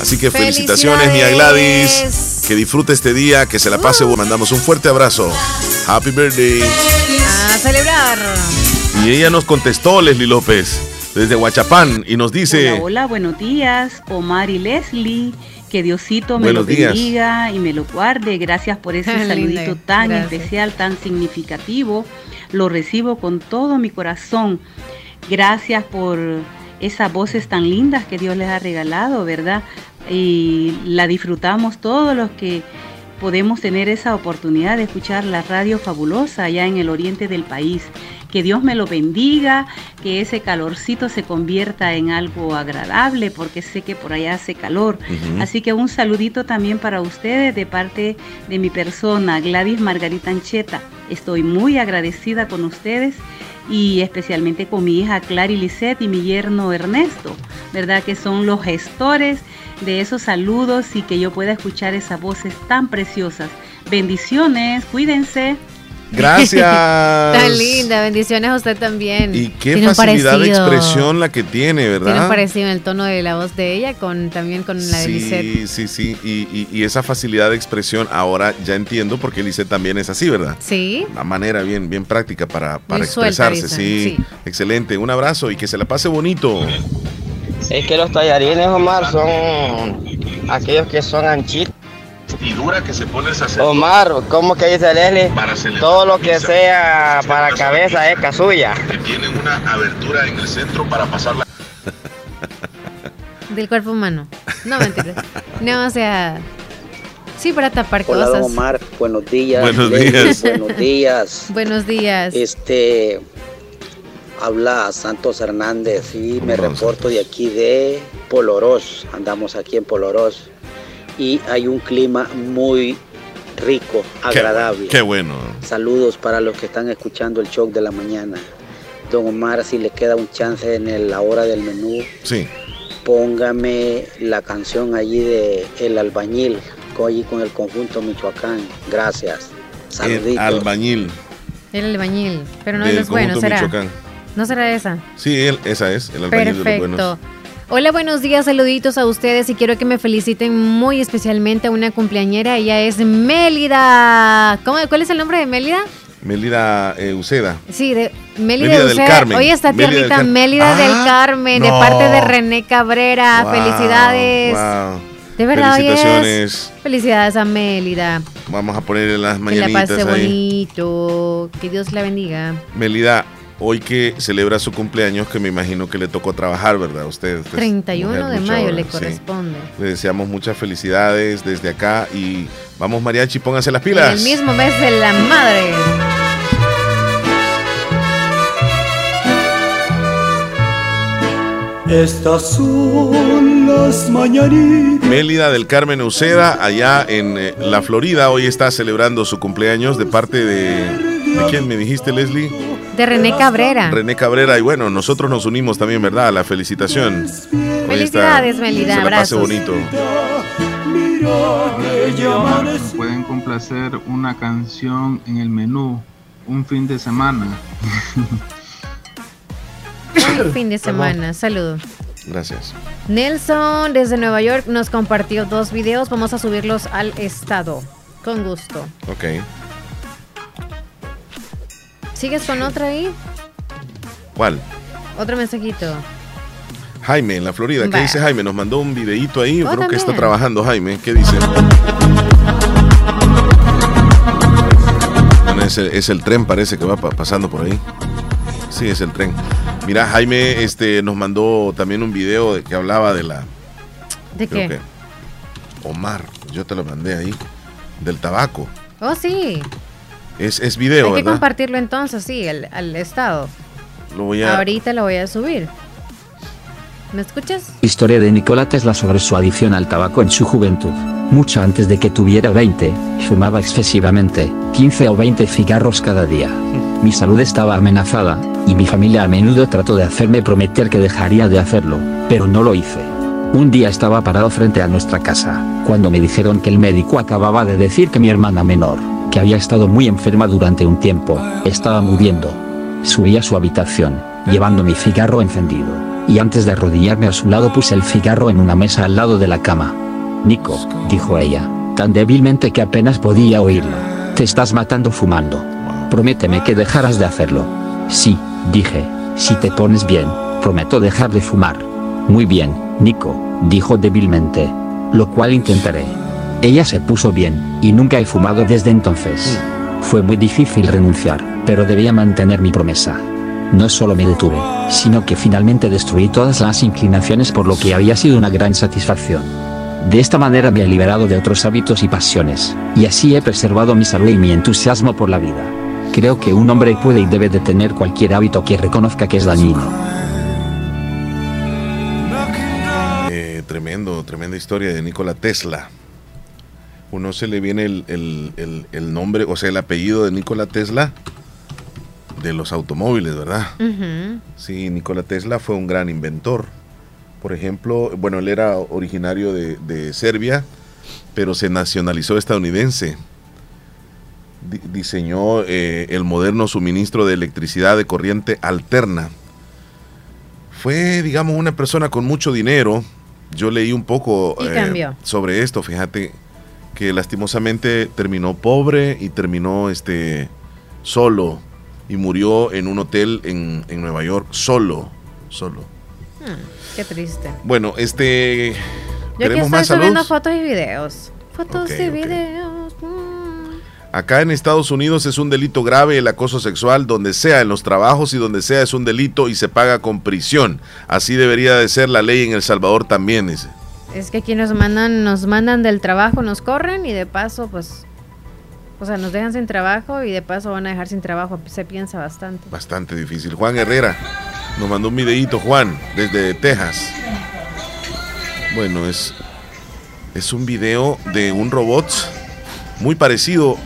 Así que felicitaciones, mía Gladys. Que disfrute este día, que se la pase. Mandamos un fuerte abrazo. Happy birthday. A celebrar. Y ella nos contestó, Leslie López, desde Huachapán, y nos dice... Hola, hola, buenos días, Omar y Leslie. Que Diosito me Buenos lo días. bendiga y me lo guarde. Gracias por ese Linda, saludito tan gracias. especial, tan significativo. Lo recibo con todo mi corazón. Gracias por esas voces tan lindas que Dios les ha regalado, ¿verdad? Y la disfrutamos todos los que podemos tener esa oportunidad de escuchar la radio fabulosa allá en el oriente del país. Que Dios me lo bendiga, que ese calorcito se convierta en algo agradable, porque sé que por allá hace calor. Así que un saludito también para ustedes de parte de mi persona, Gladys Margarita Ancheta. Estoy muy agradecida con ustedes y especialmente con mi hija Clary Lisette y mi yerno Ernesto, ¿verdad? Que son los gestores de esos saludos y que yo pueda escuchar esas voces tan preciosas. Bendiciones, cuídense. Gracias. Tan linda, bendiciones a usted también. Y qué Tiene facilidad de expresión la que tiene, Tiene un ¿verdad? parecido en el tono de la voz de ella con también con la de Lisette. Sí, sí, sí. Y, y- y esa facilidad de expresión ahora ya entiendo porque Lisette también es así, ¿verdad? Sí. Una manera bien, bien práctica para, para suelta, expresarse. dicen, sí. excelente. Un abrazo y que se la pase bonito. Es que los tallarines, Omar, son aquellos que son anchitos. Y dura que se pone esa Omar, ¿cómo que dice Leslie? Todo lo que sea para cabeza es casulla. Que tienen una abertura en el centro para pasarla. Del cuerpo humano. No, mentira. no, o sea. Sí, para tapar Hola, cosas. don Omar. Buenos días. Buenos Leslie, días. Buenos días. Buenos días. Este. Habla Santos Hernández y me reporto de aquí de Polorós. Andamos aquí en Polorós. Y hay un clima muy rico, Qué- agradable. Qué bueno. Saludos para los que están escuchando el show de la mañana. Don Omar, si le queda un chance en el- la hora del menú, Sí. póngame la canción allí de El Albañil, con, allí con el conjunto Michoacán. Gracias. El Saluditos. albañil Era el albañil. Pero no es bueno, será. Michoacán. No será esa. Sí, esa es, el albañil de los Perfecto. buenos. Hola, buenos días, saluditos a ustedes y quiero que me feliciten muy especialmente a una cumpleañera. Ella es Mélida. ¿Cómo, ¿Cuál es el nombre de Mélida? Melida eh, Uceda. Sí, de Mélida, Mélida del Uceda. Carmen. Hoy está Mélida del tiernita. Mélida Ah, del Carmen, de parte de René Cabrera. Wow, Felicidades. wow. De verdad, es- Felicitaciones. Felicidades a Mélida. Vamos a ponerle las Que la mañanitas pase ahí. bonito. Que Dios la bendiga. Melida, hoy que celebra su cumpleaños, que me imagino que le tocó trabajar, ¿verdad? A Usted. usted es 31 mujer de mayo le sí. corresponde. Le deseamos muchas felicidades desde acá y vamos mariachi, pónganse las En pilas. el mismo mes de la madre. Estas son las mañanitas. Mélida del Carmen Uceda, allá en eh, la Florida, hoy está celebrando su cumpleaños de parte de... ¿De quién me dijiste, Leslie? De René Cabrera. René Cabrera y bueno, nosotros nos unimos también, ¿verdad? A la felicitación. Felicidades, Melida, Se la pase bonito. Pueden complacer una canción en el menú un fin de semana. Buen fin de semana. Saludos. Gracias. Nelson desde Nueva York nos compartió dos videos. Vamos a subirlos al estado. Con gusto. Ok. ¿Sigues con otra ahí? ¿Cuál? Otro mensajito. Jaime, en la Florida. ¿Qué dice Jaime? Nos mandó un videíto ahí. Oh, creo que está trabajando Jaime. ¿Qué dice? Bueno, es, el, tren, parece que va pasando por ahí. Sí, es el tren. Mira, Jaime este, nos mandó también un video de, que hablaba de la. ¿De qué? Omar, yo te lo mandé ahí. Del tabaco. Oh, sí. Es, es video, Hay que compartirlo entonces, sí, al, al estado. Lo voy a. Ahorita lo voy a subir. ¿Me escuchas? Historia de Nikola Tesla sobre su adicción al tabaco en su juventud. Mucho antes de que tuviera 20, fumaba excesivamente, 15 o 20 cigarros cada día. Mi salud estaba amenazada, y mi familia a menudo trató de hacerme prometer que dejaría de hacerlo, pero no lo hice. Un día estaba parado frente a nuestra casa, cuando me dijeron que el médico acababa de decir que mi hermana menor, que había estado muy enferma durante un tiempo, estaba muriendo. Subí a su habitación, llevando mi cigarro encendido, y antes de arrodillarme a su lado puse el cigarro en una mesa al lado de la cama. Nico, dijo ella, tan débilmente que apenas podía oírla. Te estás matando fumando. Prométeme que dejarás de hacerlo. Sí, dije, si te pones bien, prometo dejar de fumar. Muy bien, Nico, dijo débilmente. Lo cual intentaré. Ella se puso bien, y nunca he fumado desde entonces. Fue muy difícil renunciar, pero debía mantener mi promesa. No solo me detuve, sino que finalmente destruí todas las inclinaciones por lo que había sido una gran satisfacción. De esta manera me he liberado de otros hábitos y pasiones, y así he preservado mi salud y mi entusiasmo por la vida. Creo que un hombre puede y debe de tener cualquier hábito que reconozca que es dañino. Eh, tremendo, tremenda historia de Nikola Tesla. Uno se le viene el, el- el- el nombre, o sea, el apellido de Nikola Tesla de los automóviles, ¿verdad? Sí, Nikola Tesla fue un gran inventor. Por ejemplo, bueno, él era originario de, de Serbia, pero se nacionalizó estadounidense. Di- diseñó eh, el moderno suministro de electricidad de corriente alterna. Fue, digamos, una persona con mucho dinero. Yo leí un poco eh, sobre esto, fíjate que lastimosamente terminó pobre y terminó este solo y murió en un hotel en, en Nueva York solo, solo. Hmm, qué triste. Bueno, este Yo aquí estoy más subiendo fotos y videos. Fotos y videos. mm. Acá en Estados Unidos es un delito grave el acoso sexual, donde sea, en los trabajos y donde sea es un delito y se paga con prisión. Así debería de ser la ley en El Salvador también, dice. Es que aquí nos mandan, nos mandan del trabajo, nos corren y de paso, pues, o sea, nos dejan sin trabajo y de paso van a dejar sin trabajo. Se piensa bastante. Bastante difícil. Juan Herrera nos mandó un videíto, Juan, desde Texas. Bueno, es, es un video de un robot muy parecido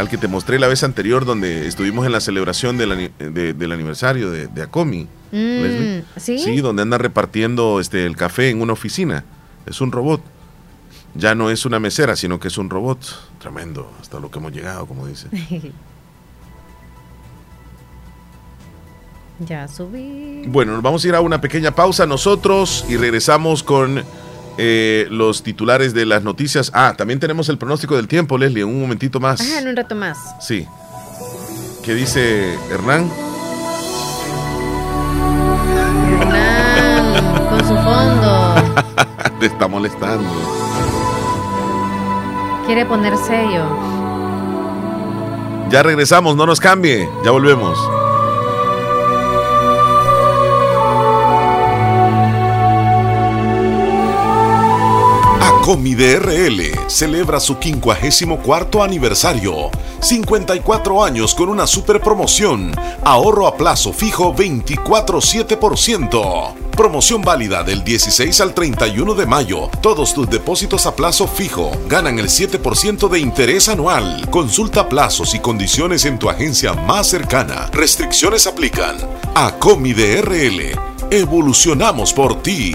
al que te mostré la vez anterior donde estuvimos en la celebración del, de- del aniversario de, de Acomi. Mm, ¿Sí? Sí, donde anda repartiendo este, el café en una oficina. Es un robot. Ya no es una mesera, sino que es un robot. Tremendo, hasta lo que hemos llegado, como dice. ya subí. Bueno, nos vamos a ir a una pequeña pausa nosotros y regresamos con eh, los titulares de las noticias. Ah, también tenemos el pronóstico del tiempo, Leslie, en un momentito más. Ajá, en un rato más. Sí. ¿Qué dice Hernán? Hernán, con su fondo. Te está molestando. Quiere poner sello. Ya regresamos, no nos cambie. Ya volvemos. Acomi DRL celebra su 54 aniversario. 54 años con una super promoción. Ahorro a plazo fijo 24,7%. Promoción válida del 16 al 31 de mayo. Todos tus depósitos a plazo fijo ganan el 7% de interés anual. Consulta plazos y condiciones en tu agencia más cercana. Restricciones aplican. Acomi DRL. Evolucionamos por ti.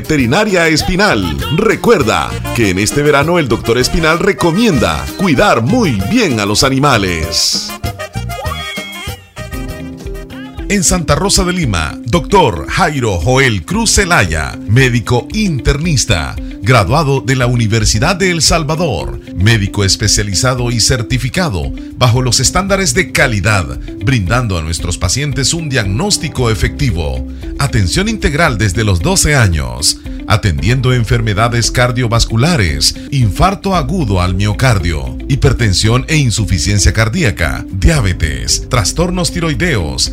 Veterinaria Espinal. Recuerda que en este verano el doctor Espinal recomienda cuidar muy bien a los animales. En Santa Rosa de Lima, doctor Jairo Joel Cruz Zelaya, médico internista, graduado de la Universidad de El Salvador, médico especializado y certificado bajo los estándares de calidad, brindando a nuestros pacientes un diagnóstico efectivo, atención integral desde los 12 años, atendiendo enfermedades cardiovasculares, infarto agudo al miocardio, hipertensión e insuficiencia cardíaca, diabetes, trastornos tiroideos,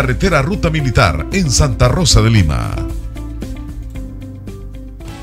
carretera Ruta Militar en Santa Rosa de Lima.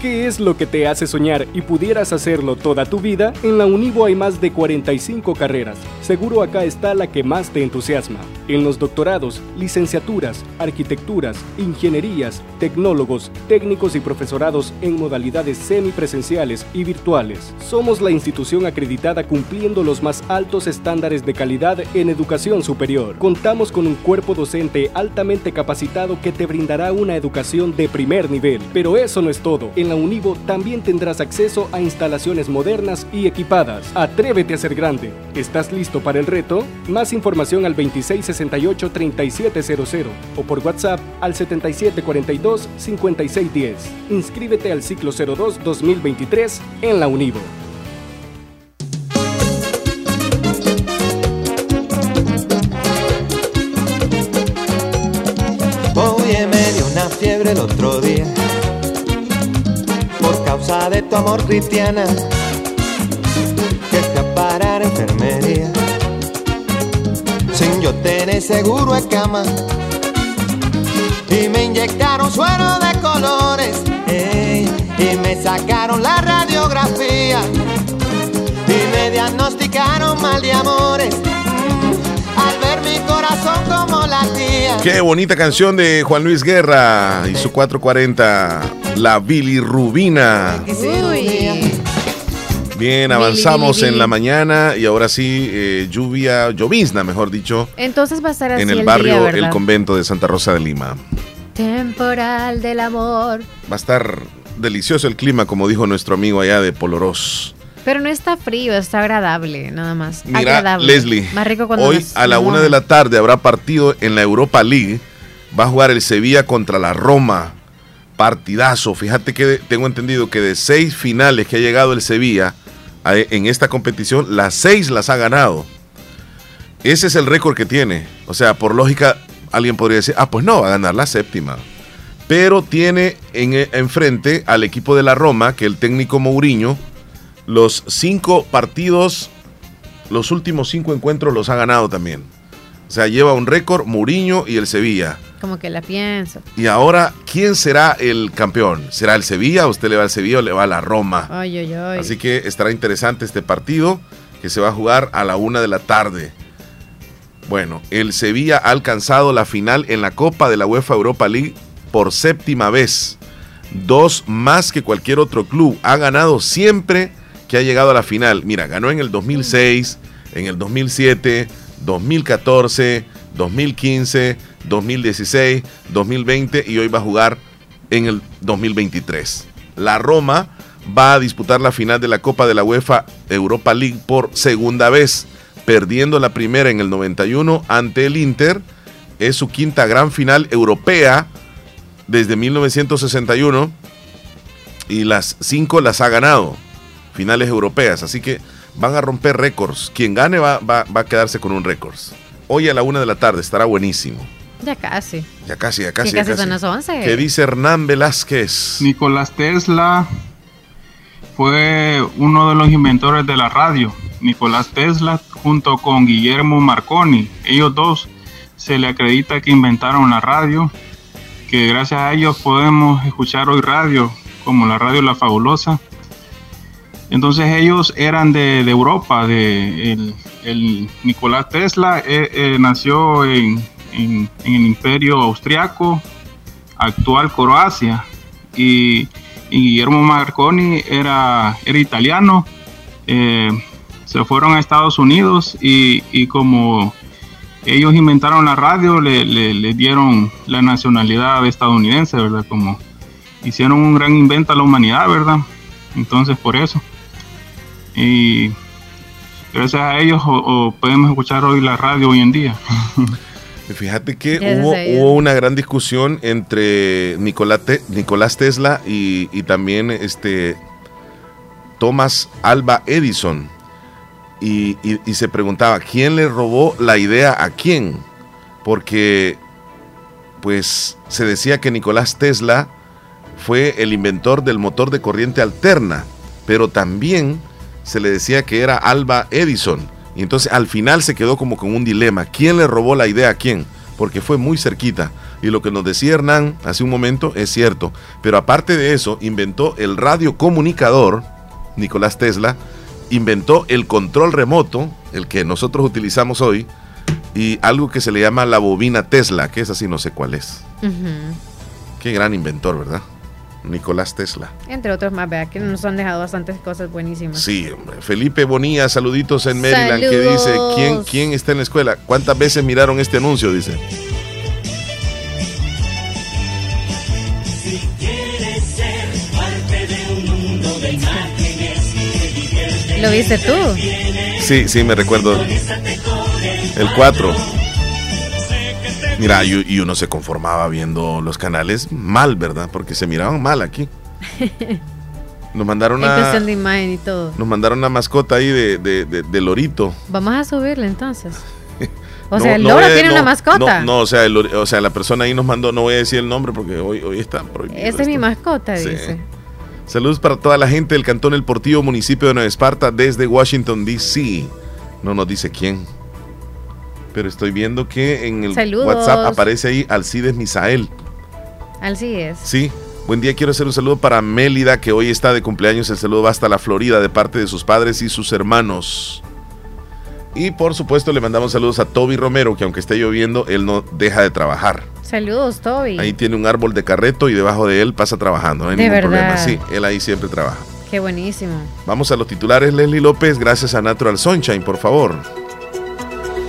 ¿Qué es lo que te hace soñar y pudieras hacerlo toda tu vida? En la Univo hay más de 45 carreras. Seguro acá está la que más te entusiasma. En los doctorados, licenciaturas, arquitecturas, ingenierías, tecnólogos, técnicos y profesorados en modalidades semipresenciales y virtuales. Somos la institución acreditada cumpliendo los más altos estándares de calidad en educación superior. Contamos con un cuerpo docente altamente capacitado que te brindará una educación de primer nivel. Pero eso no es todo. En la Univo también tendrás acceso a instalaciones modernas y equipadas. Atrévete a ser grande. ¿Estás listo para el reto? Más información al 2668-3700 o por WhatsApp al 7742-5610. Inscríbete al ciclo 02-2023 en la Univo. Oye, me dio una fiebre el otro día por causa de tu amor cristiana que a enfermería sin yo tener seguro de cama y me inyectaron suero de colores ey, y me sacaron la radiografía. Y me diagnosticaron mal de amores al ver mi corazón como latía Qué bonita canción de Juan Luis Guerra y su 440, La Bilirrubina. Bien, avanzamos en la mañana y ahora sí, eh, lluvia, llovizna, mejor dicho, Entonces va a estar así en el el barrio día, El. Convento de Santa Rosa de Lima. Temporal del amor. Va a estar delicioso el clima, como dijo nuestro amigo allá de Polorós. Pero no está frío, está agradable, nada más. Mira, agradable. Leslie, Más rico cuando hoy a la una de la tarde habrá partido en la Europa League. Va a jugar el Sevilla contra la Roma. Partidazo. Fíjate que tengo entendido que de seis finales que ha llegado el Sevilla en esta competición, las seis las ha ganado. Ese es el récord que tiene. O sea, por lógica, alguien podría decir, ah, pues no, va a ganar la séptima. Pero tiene en, enfrente al equipo de la Roma, que el técnico Mourinho, los cinco partidos, los últimos cinco encuentros los ha ganado también. O sea, lleva un récord Mourinho y el Sevilla. Como que la pienso. Y ahora, ¿quién será el campeón? ¿Será el Sevilla? ¿Usted le va al Sevilla o le va a la Roma? Ay, ay, ay. Así que estará interesante este partido que se va a jugar a la una de la tarde. Bueno, el Sevilla ha alcanzado la final en la Copa de la UEFA Europa League por séptima vez. Dos más que cualquier otro club. Ha ganado siempre que ha llegado a la final. Mira, ganó en el 2006, en el 2007, 2014, 2015, 2016, 2020 y hoy va a jugar en el 2023. La Roma va a disputar la final de la Copa de la UEFA Europa League por segunda vez, perdiendo la primera en el 91 ante el Inter. Es su quinta gran final europea desde 1961 y las cinco las ha ganado, finales europeas, así que van a romper récords. Quien gane va, va- va a quedarse con un récord. Hoy a la una de la tarde estará buenísimo. Ya casi. Ya casi, ya casi. Ya casi casi. son las 11. ¿Qué dice Hernán Velázquez? Nicolás Tesla fue uno de los inventores de la radio. Nicolás Tesla junto con Guillermo Marconi. Ellos dos se le acredita que inventaron la radio, que gracias a ellos podemos escuchar hoy radio como la radio La Fabulosa. Entonces ellos eran de, Europa, de el, Nicolás Tesla eh, eh, nació en, el Imperio Austriaco, actual Croacia, y, Guillermo Marconi era, era italiano. eh, se fueron a Estados Unidos y, como ellos inventaron la radio, le- le dieron la nacionalidad estadounidense, ¿verdad? Como hicieron un gran invento a la humanidad, ¿verdad? Entonces por eso. Y gracias a ellos o, o podemos escuchar hoy la radio hoy en día. Y Fíjate que hubo, una gran discusión entre Nicolás, Te- Nicolás Tesla y, y también este Thomas Alba Edison. Y, y- y se preguntaba, ¿quién le robó la idea a quién? Porque pues se decía que Nicolás Tesla fue el inventor del motor de corriente alterna, pero también se le decía que era Alba Edison. Y entonces al final se quedó como con un dilema. ¿Quién le robó la idea a quién? Porque fue muy cerquita. Y lo que nos decía Hernán hace un momento es cierto. Pero aparte de eso, inventó el radiocomunicador, Nicolás Tesla, inventó el control remoto, el que nosotros utilizamos hoy, y algo que se le llama la bobina Tesla, que es así, no sé cuál es. Ujú. Qué gran inventor, ¿verdad? Nicolás Tesla. Entre otros más, vea, que nos han dejado bastantes cosas buenísimas. Sí, hombre. Felipe Bonilla, saluditos en Maryland, que dice. ¿quién, ¿quién está en la escuela? ¿Cuántas veces miraron este anuncio? Dice. Si quieres ser parte de un mundo de imágenes que divierte ¿Lo viste tú? Sí, sí, me recuerdo. El 4. Mira, y, y uno se conformaba viendo los canales mal, ¿verdad? Porque se miraban mal aquí. Nos mandaron una, de imagen y todo. nos mandaron una mascota ahí de, de, de- de lorito. Vamos a subirle entonces. O No, sea, el no loro voy a- tiene no, una mascota. No, no, o, sea, el o sea, la persona ahí nos mandó, no voy a decir el nombre porque hoy, hoy está prohibido. Esa es mi mascota, Sí. dice. Saludos para toda la gente del Cantón El Portillo, municipio de Nueva Esparta, desde Washington, D.C. No nos dice quién. Pero estoy viendo que en el Saludos. WhatsApp aparece ahí Alcides Misael. Así es. Sí. Buen día, quiero hacer un saludo para Mélida, que hoy está de cumpleaños. El saludo va hasta la Florida de parte de sus padres y sus hermanos. Y por supuesto le mandamos saludos a Toby Romero, que aunque esté lloviendo, él no deja de trabajar. Saludos, Toby. Ahí tiene un árbol de carreto y debajo de él pasa trabajando. No hay De ningún problema. verdad. Sí, él ahí siempre trabaja. Qué buenísimo. Vamos a los titulares, Leslie López, gracias a Natural Sunshine, por favor.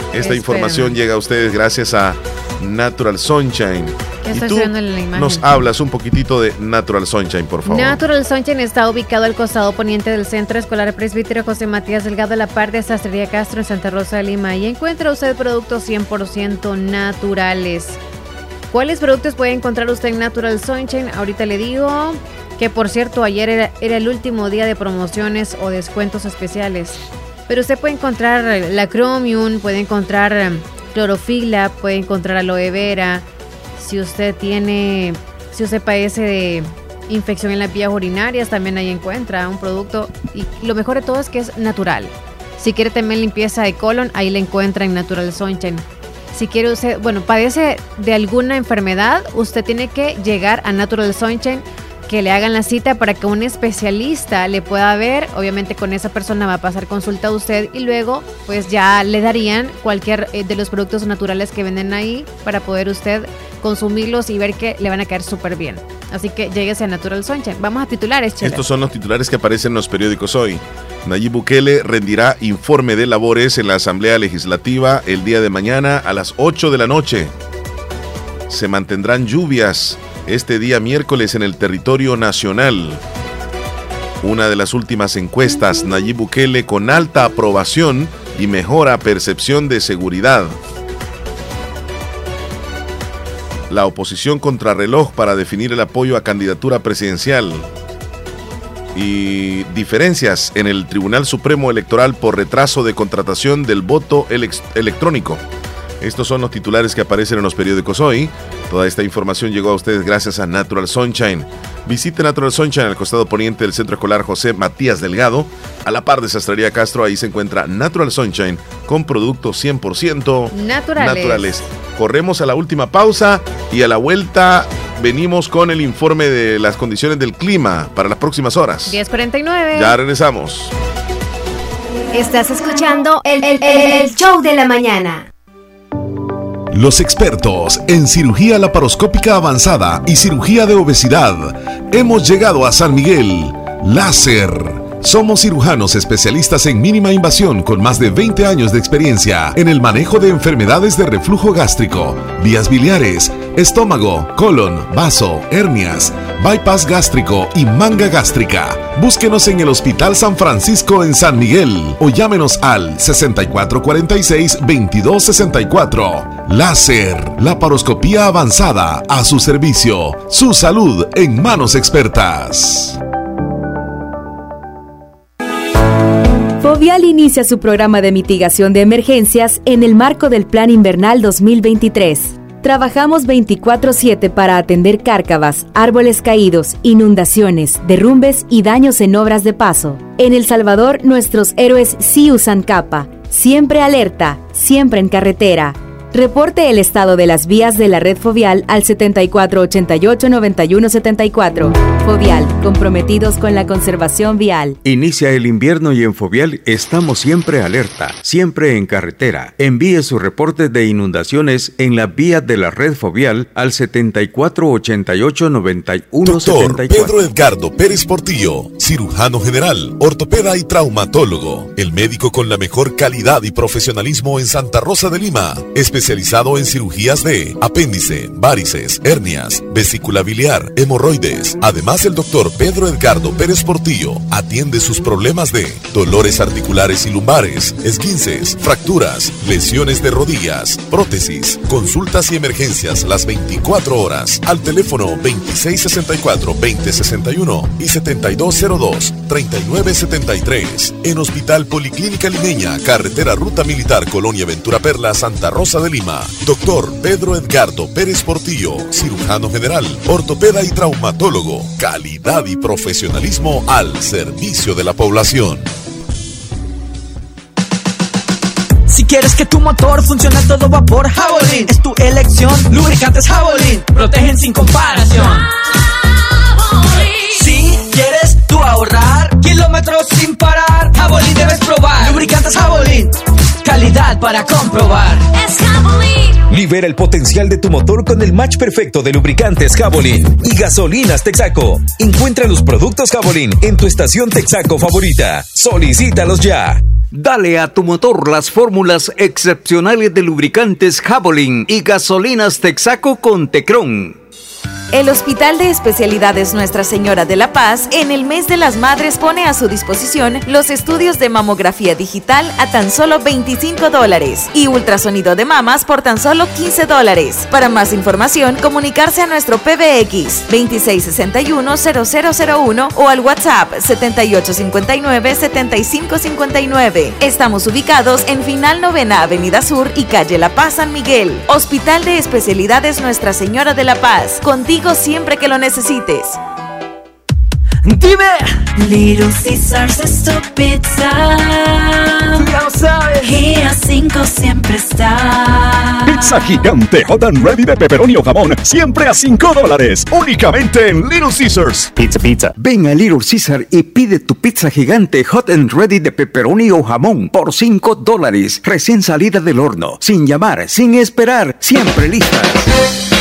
Esta Espérame. información llega a ustedes gracias a Natural Sunshine. ¿Qué Y tú subiendo en la imagen? nos hablas un poquitito de Natural Sunshine, por favor. Natural Sunshine está ubicado al costado poniente del Centro Escolar Presbítero José Matías Delgado, a la par de Sastrería Castro en Santa Rosa de Lima. Y encuentra usted productos 100% naturales. ¿Cuáles productos puede encontrar usted en Natural Sunshine? Ahorita le digo que, por cierto, ayer era, era el último día de promociones o descuentos especiales. Pero usted puede encontrar la Chromium, puede encontrar eh, clorofila, puede encontrar aloe vera. Si usted tiene, si usted padece de infección en las vías urinarias, también ahí encuentra un producto. Y lo mejor de todo es que es natural. Si quiere también limpieza de colon, ahí le encuentra en Natural Sunshine. Si quiere usted, bueno, padece de alguna enfermedad, usted tiene que llegar a Natural Sunshine, que le hagan la cita para que un especialista le pueda ver. Obviamente con esa persona va a pasar consulta a usted y luego pues ya le darían cualquier eh, de los productos naturales que venden ahí para poder usted consumirlos y ver que le van a caer súper bien. Así que lléguese a Natural Sunshine. Vamos a titulares, Chela. Estos son los titulares que aparecen en los periódicos hoy. Nayib Bukele rendirá informe de labores en la Asamblea Legislativa el día de mañana a las 8 de la noche. Se mantendrán lluvias este día miércoles en el territorio nacional. Una de las últimas encuestas, Nayib Bukele con alta aprobación y mejora percepción de seguridad. La oposición contrarreloj para definir el apoyo a candidatura presidencial. Y diferencias en el Tribunal Supremo Electoral por retraso de contratación del voto electrónico. Estos son los titulares que aparecen en los periódicos hoy. Toda esta información llegó a ustedes gracias a Natural Sunshine. Visite Natural Sunshine al costado poniente del Centro Escolar José Matías Delgado. A la par de Sastrería Castro, ahí se encuentra Natural Sunshine con productos 100% Naturales. naturales. Corremos a la última pausa y a la vuelta venimos con el informe de las condiciones del clima para las próximas horas. 10.49. Ya regresamos. Estás escuchando el, el- el- el show de la mañana. Los expertos en cirugía laparoscópica avanzada y cirugía de obesidad. Hemos llegado a San Miguel. Láser. Somos cirujanos especialistas en mínima invasión con más de 20 años de experiencia en el manejo de enfermedades de reflujo gástrico, vías biliares, estómago, colon, vaso, hernias, bypass gástrico y manga gástrica. Búsquenos en el Hospital San Francisco en San Miguel o llámenos al 6446-2264. Láser, laparoscopía avanzada a su servicio. Su salud en manos expertas. Fovial inicia su programa de mitigación de emergencias en el marco del Plan Invernal 2023. Trabajamos 24/7 para atender cárcavas, árboles caídos, inundaciones, derrumbes y daños en obras de paso. En El Salvador, nuestros héroes sí usan capa, siempre alerta, siempre en carretera. Reporte el estado de las vías de la red Fovial al 7488-9174. Fovial, comprometidos con la conservación vial. Inicia el invierno y en Fovial estamos siempre alerta, siempre en carretera. Envíe sus reportes de inundaciones en las vías de la red Fovial al 7488-9174. Doctor Pedro Edgardo Pérez Portillo, cirujano general, ortopeda y traumatólogo. El médico con la mejor calidad y profesionalismo en Santa Rosa de Lima. Especializado en cirugías de apéndice, varices, hernias, vesícula biliar, hemorroides. Además, el doctor Pedro Edgardo Pérez Portillo atiende sus problemas de dolores articulares y lumbares, esguinces, fracturas, lesiones de rodillas, prótesis, consultas y emergencias las 24 horas. Al teléfono 2664-2061 y 7202-3973 en Hospital Policlínica Limeña, Carretera Ruta Militar Colonia Ventura Perla, Santa Rosa de Lima. Doctor Pedro Edgardo Pérez Portillo, cirujano general, ortopeda y traumatólogo. Calidad y profesionalismo al servicio de la población. Si quieres que tu motor funcione a todo vapor, Javelin es tu elección. Lubricantes Javelin protegen sin comparación. Si quieres tú ahorrar kilómetros sin parar, Javelin debes probar. Lubricantes Javelin, calidad para comprobar. Es Javelin. Libera el potencial de tu motor con el match perfecto de lubricantes Javelin y gasolinas Texaco. Encuentra los productos Javelin en tu estación Texaco favorita. Solicítalos ya. Dale a tu motor las fórmulas excepcionales de lubricantes Javelin y gasolinas Texaco con Tecron. El Hospital de Especialidades Nuestra Señora de la Paz en el mes de las madres pone a su disposición los estudios de mamografía digital a tan solo 25 dólares y ultrasonido de mamas por tan solo 15 dólares. Para más información, comunicarse a nuestro PBX 2661-0001 o al WhatsApp 7859-7559. Estamos ubicados en Final Novena Avenida Sur y Calle La Paz San Miguel. Hospital de Especialidades Nuestra Señora de la Paz. Contigo siempre que lo necesites. Dime. Little Caesars es tu pizza. Ya lo sabes. Y a 5 siempre está. Pizza gigante hot and ready de pepperoni o jamón, siempre a 5 dólares, únicamente en Little Caesars. Pizza, pizza. Ven a Little Caesar y pide tu pizza gigante hot and ready de pepperoni o jamón por 5 dólares, recién salida del horno, sin llamar, sin esperar, siempre listas.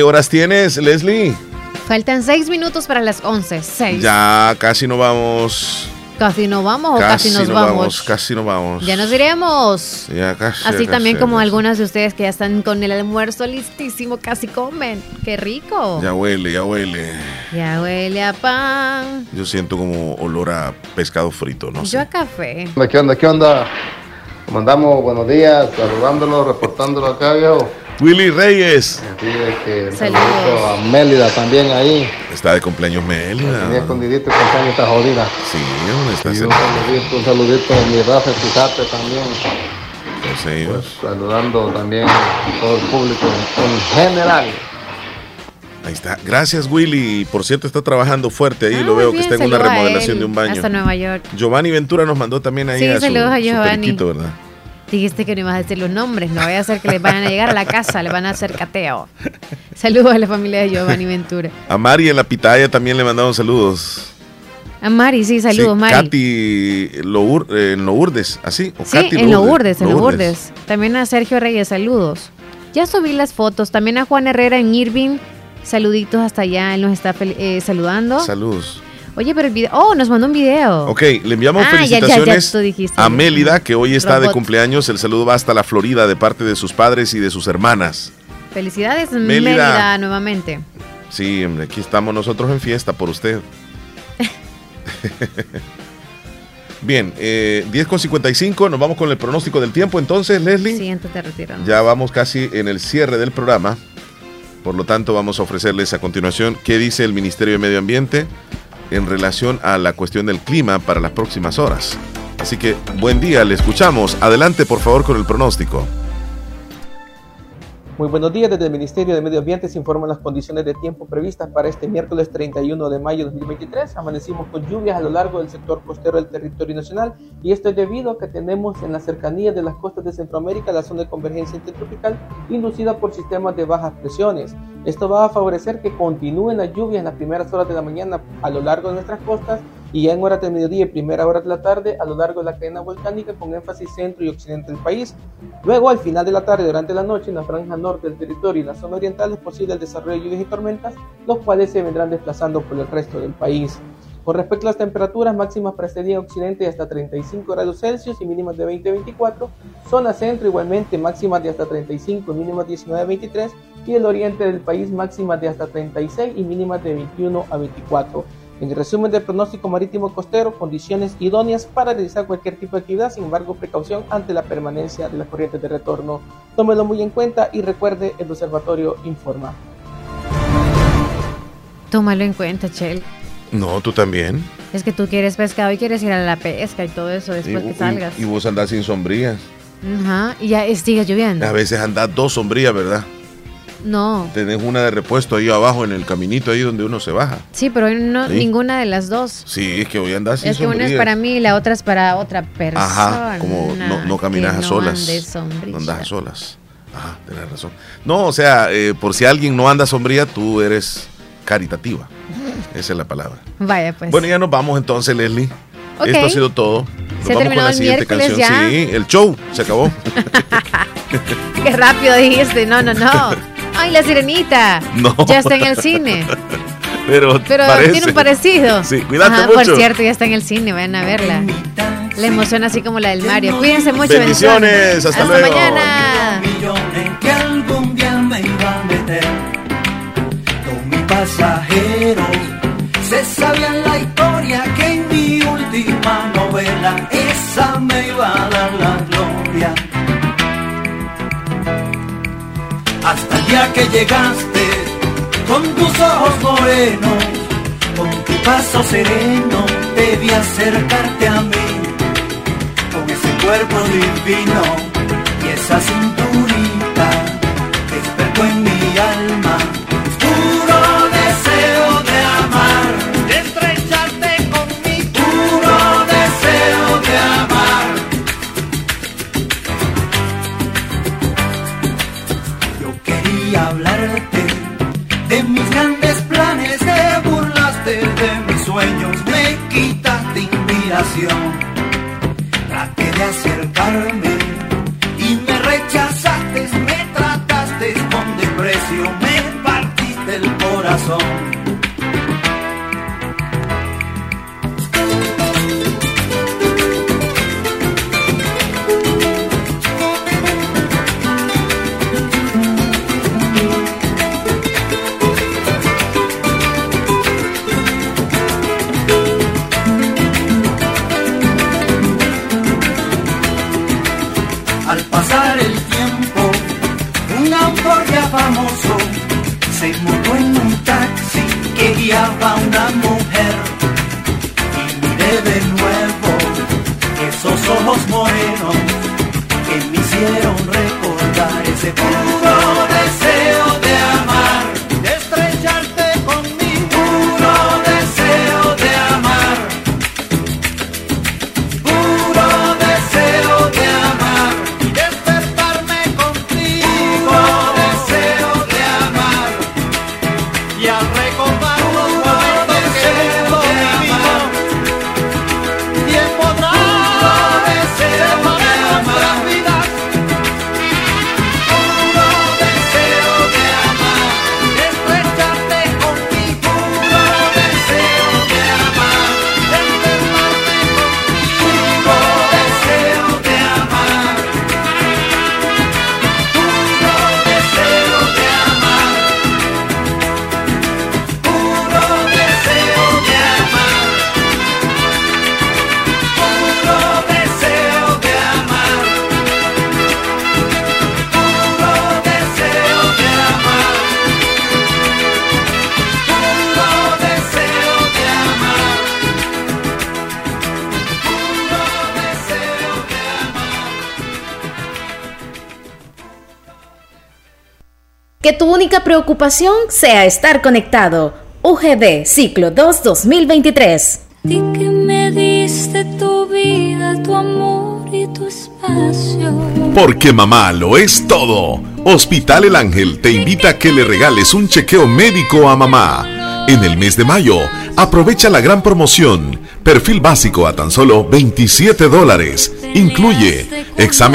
¿Qué horas tienes, Leslie? Faltan seis minutos para las 11. Seis. Ya casi no vamos Casi nos vamos o casi, nos vamos. Casi nos vamos. Ya nos iremos. Ya casi. Así ya también casi, como algunas de ustedes que ya están con el almuerzo listísimo, casi comen. ¡Qué rico! Ya huele, ya huele. Ya huele a pan. Yo siento como olor a pescado frito, no sé. Yo a café. ¿Qué onda? ¿Qué onda? ¿Cómo andamos? Buenos días, saludándolo, reportándolo acá, viejo. Willy Reyes. Que a Mélida también ahí. Está de cumpleaños Mélida. Tenía escondidito con está jodida. Sí, hombre, está Y un saludito, un saludito a mi Rafa Fijate también. Ellos. Pues, saludando también a todo el público en general. Ahí está. Gracias, Willy. Por cierto, está trabajando fuerte ahí. Ah, Lo veo que está en una remodelación de un baño. Hasta Nueva York. Giovanni Ventura nos mandó también ahí Sí, a su, a su Giovanni. periquito, ¿verdad? Dijiste que no ibas a decir los nombres, no vaya a ser que les vayan a llegar a la casa, le van a hacer cateo. Saludos a la familia de Giovanni Ventura. A Mari en la pitaya también le mandaron saludos. A Mari, sí, saludos, Sí, Mari. Katy Lour, eh, en Lourdes, así. O Sí, Katy en Lourdes, en Lourdes. También a Sergio Reyes, saludos. Ya subí las fotos. También a Juan Herrera en Irving. Saluditos hasta allá, él nos está eh, saludando. Saludos. Oye, pero el video. Oh, nos mandó un video. Ok, le enviamos Ah, ya, ya, ya, felicitaciones dijiste. a Mélida, que hoy está de cumpleaños. El saludo va hasta la Florida de parte de sus padres y de sus hermanas. Felicidades, Mélida. Mélida, nuevamente. Sí, aquí estamos nosotros en fiesta por usted. Bien, eh, 10 con 55, nos vamos con el pronóstico del tiempo. Entonces, Leslie, Siéntate retirando. ya vamos casi en el cierre del programa. Por lo tanto, vamos a ofrecerles a continuación qué dice el Ministerio de Medio Ambiente en relación a la cuestión del clima para las próximas horas. Así que, buen día, le escuchamos. Adelante, por favor, con el pronóstico. Muy buenos días, desde el Ministerio de Medio Ambiente se informan las condiciones de tiempo previstas para este miércoles 31 de mayo de 2023. Amanecimos con lluvias a lo largo del sector costero del territorio nacional y esto es debido a que tenemos en la cercanía de las costas de Centroamérica la zona de convergencia intertropical inducida por sistemas de bajas presiones. Esto va a favorecer que continúen las lluvias en las primeras horas de la mañana a lo largo de nuestras costas y ya en horas del mediodía y primera hora de la tarde a lo largo de la cadena volcánica con énfasis centro y occidente del país. Luego, al final de la tarde, durante la noche, en la franja norte del territorio y la zona oriental es posible el desarrollo de lluvias y tormentas, los cuales se vendrán desplazando por el resto del país. Con respecto a las temperaturas máximas para este día en occidente de hasta 35 grados Celsius y mínimas de 20-24, zona centro igualmente máximas de hasta 35 y mínimas 19-23 y el oriente del país máximas de hasta 36 y mínimas de 21 a 24. En el resumen del pronóstico marítimo costero, condiciones idóneas para realizar cualquier tipo de actividad, sin embargo, precaución ante la permanencia de las corrientes de retorno. Tómelo muy en cuenta y recuerde, el observatorio informa. Tómalo en cuenta, Chel. No, tú también. Es que tú quieres pescado y quieres ir a la pesca y todo eso después y, que salgas. y- y vos andás sin sombrías. Ajá, y ya sigue lloviendo. A veces andás dos sombrías, ¿verdad? No. Tenés una de repuesto ahí abajo en el caminito ahí donde uno se baja. Sí, pero no, Sí. ninguna de las dos. Sí, es que hoy andás sin Es que una es para mí y la otra es para otra persona. Ajá, como no, no caminas a solas. No andas a solas. Ajá, tenés razón. No, o sea, eh, por si alguien no anda sombría, tú eres caritativa. Esa es la palabra. Vaya, pues. Bueno, ya nos vamos entonces, Leslie. Ok. Esto ha sido todo. Nos ¿Se la el siguiente miércoles canción. ya? Sí, el show se acabó. Qué rápido dijiste. No, no, no. Ay, la sirenita. No. Ya está en el cine. Pero, Pero tiene un parecido. Sí, cuídate Ajá, mucho. Por cierto, ya está en el cine, vayan a verla. La emoción así como la del Mario. Cuídense mucho. Bendiciones, hasta luego. mañana. Llegaste con tus ojos morenos, con tu paso sereno, debí acercarte a mí con ese cuerpo divino y esa cinturita única preocupación sea estar conectado. UGD Ciclo 2 2023. Di que me diste tu vida, tu amor y tu espacio. Porque mamá lo es todo. Hospital El Ángel te invita a que le regales un chequeo médico a mamá. En el mes de mayo, aprovecha la gran promoción. Perfil básico a tan solo 27 dólares. Incluye examen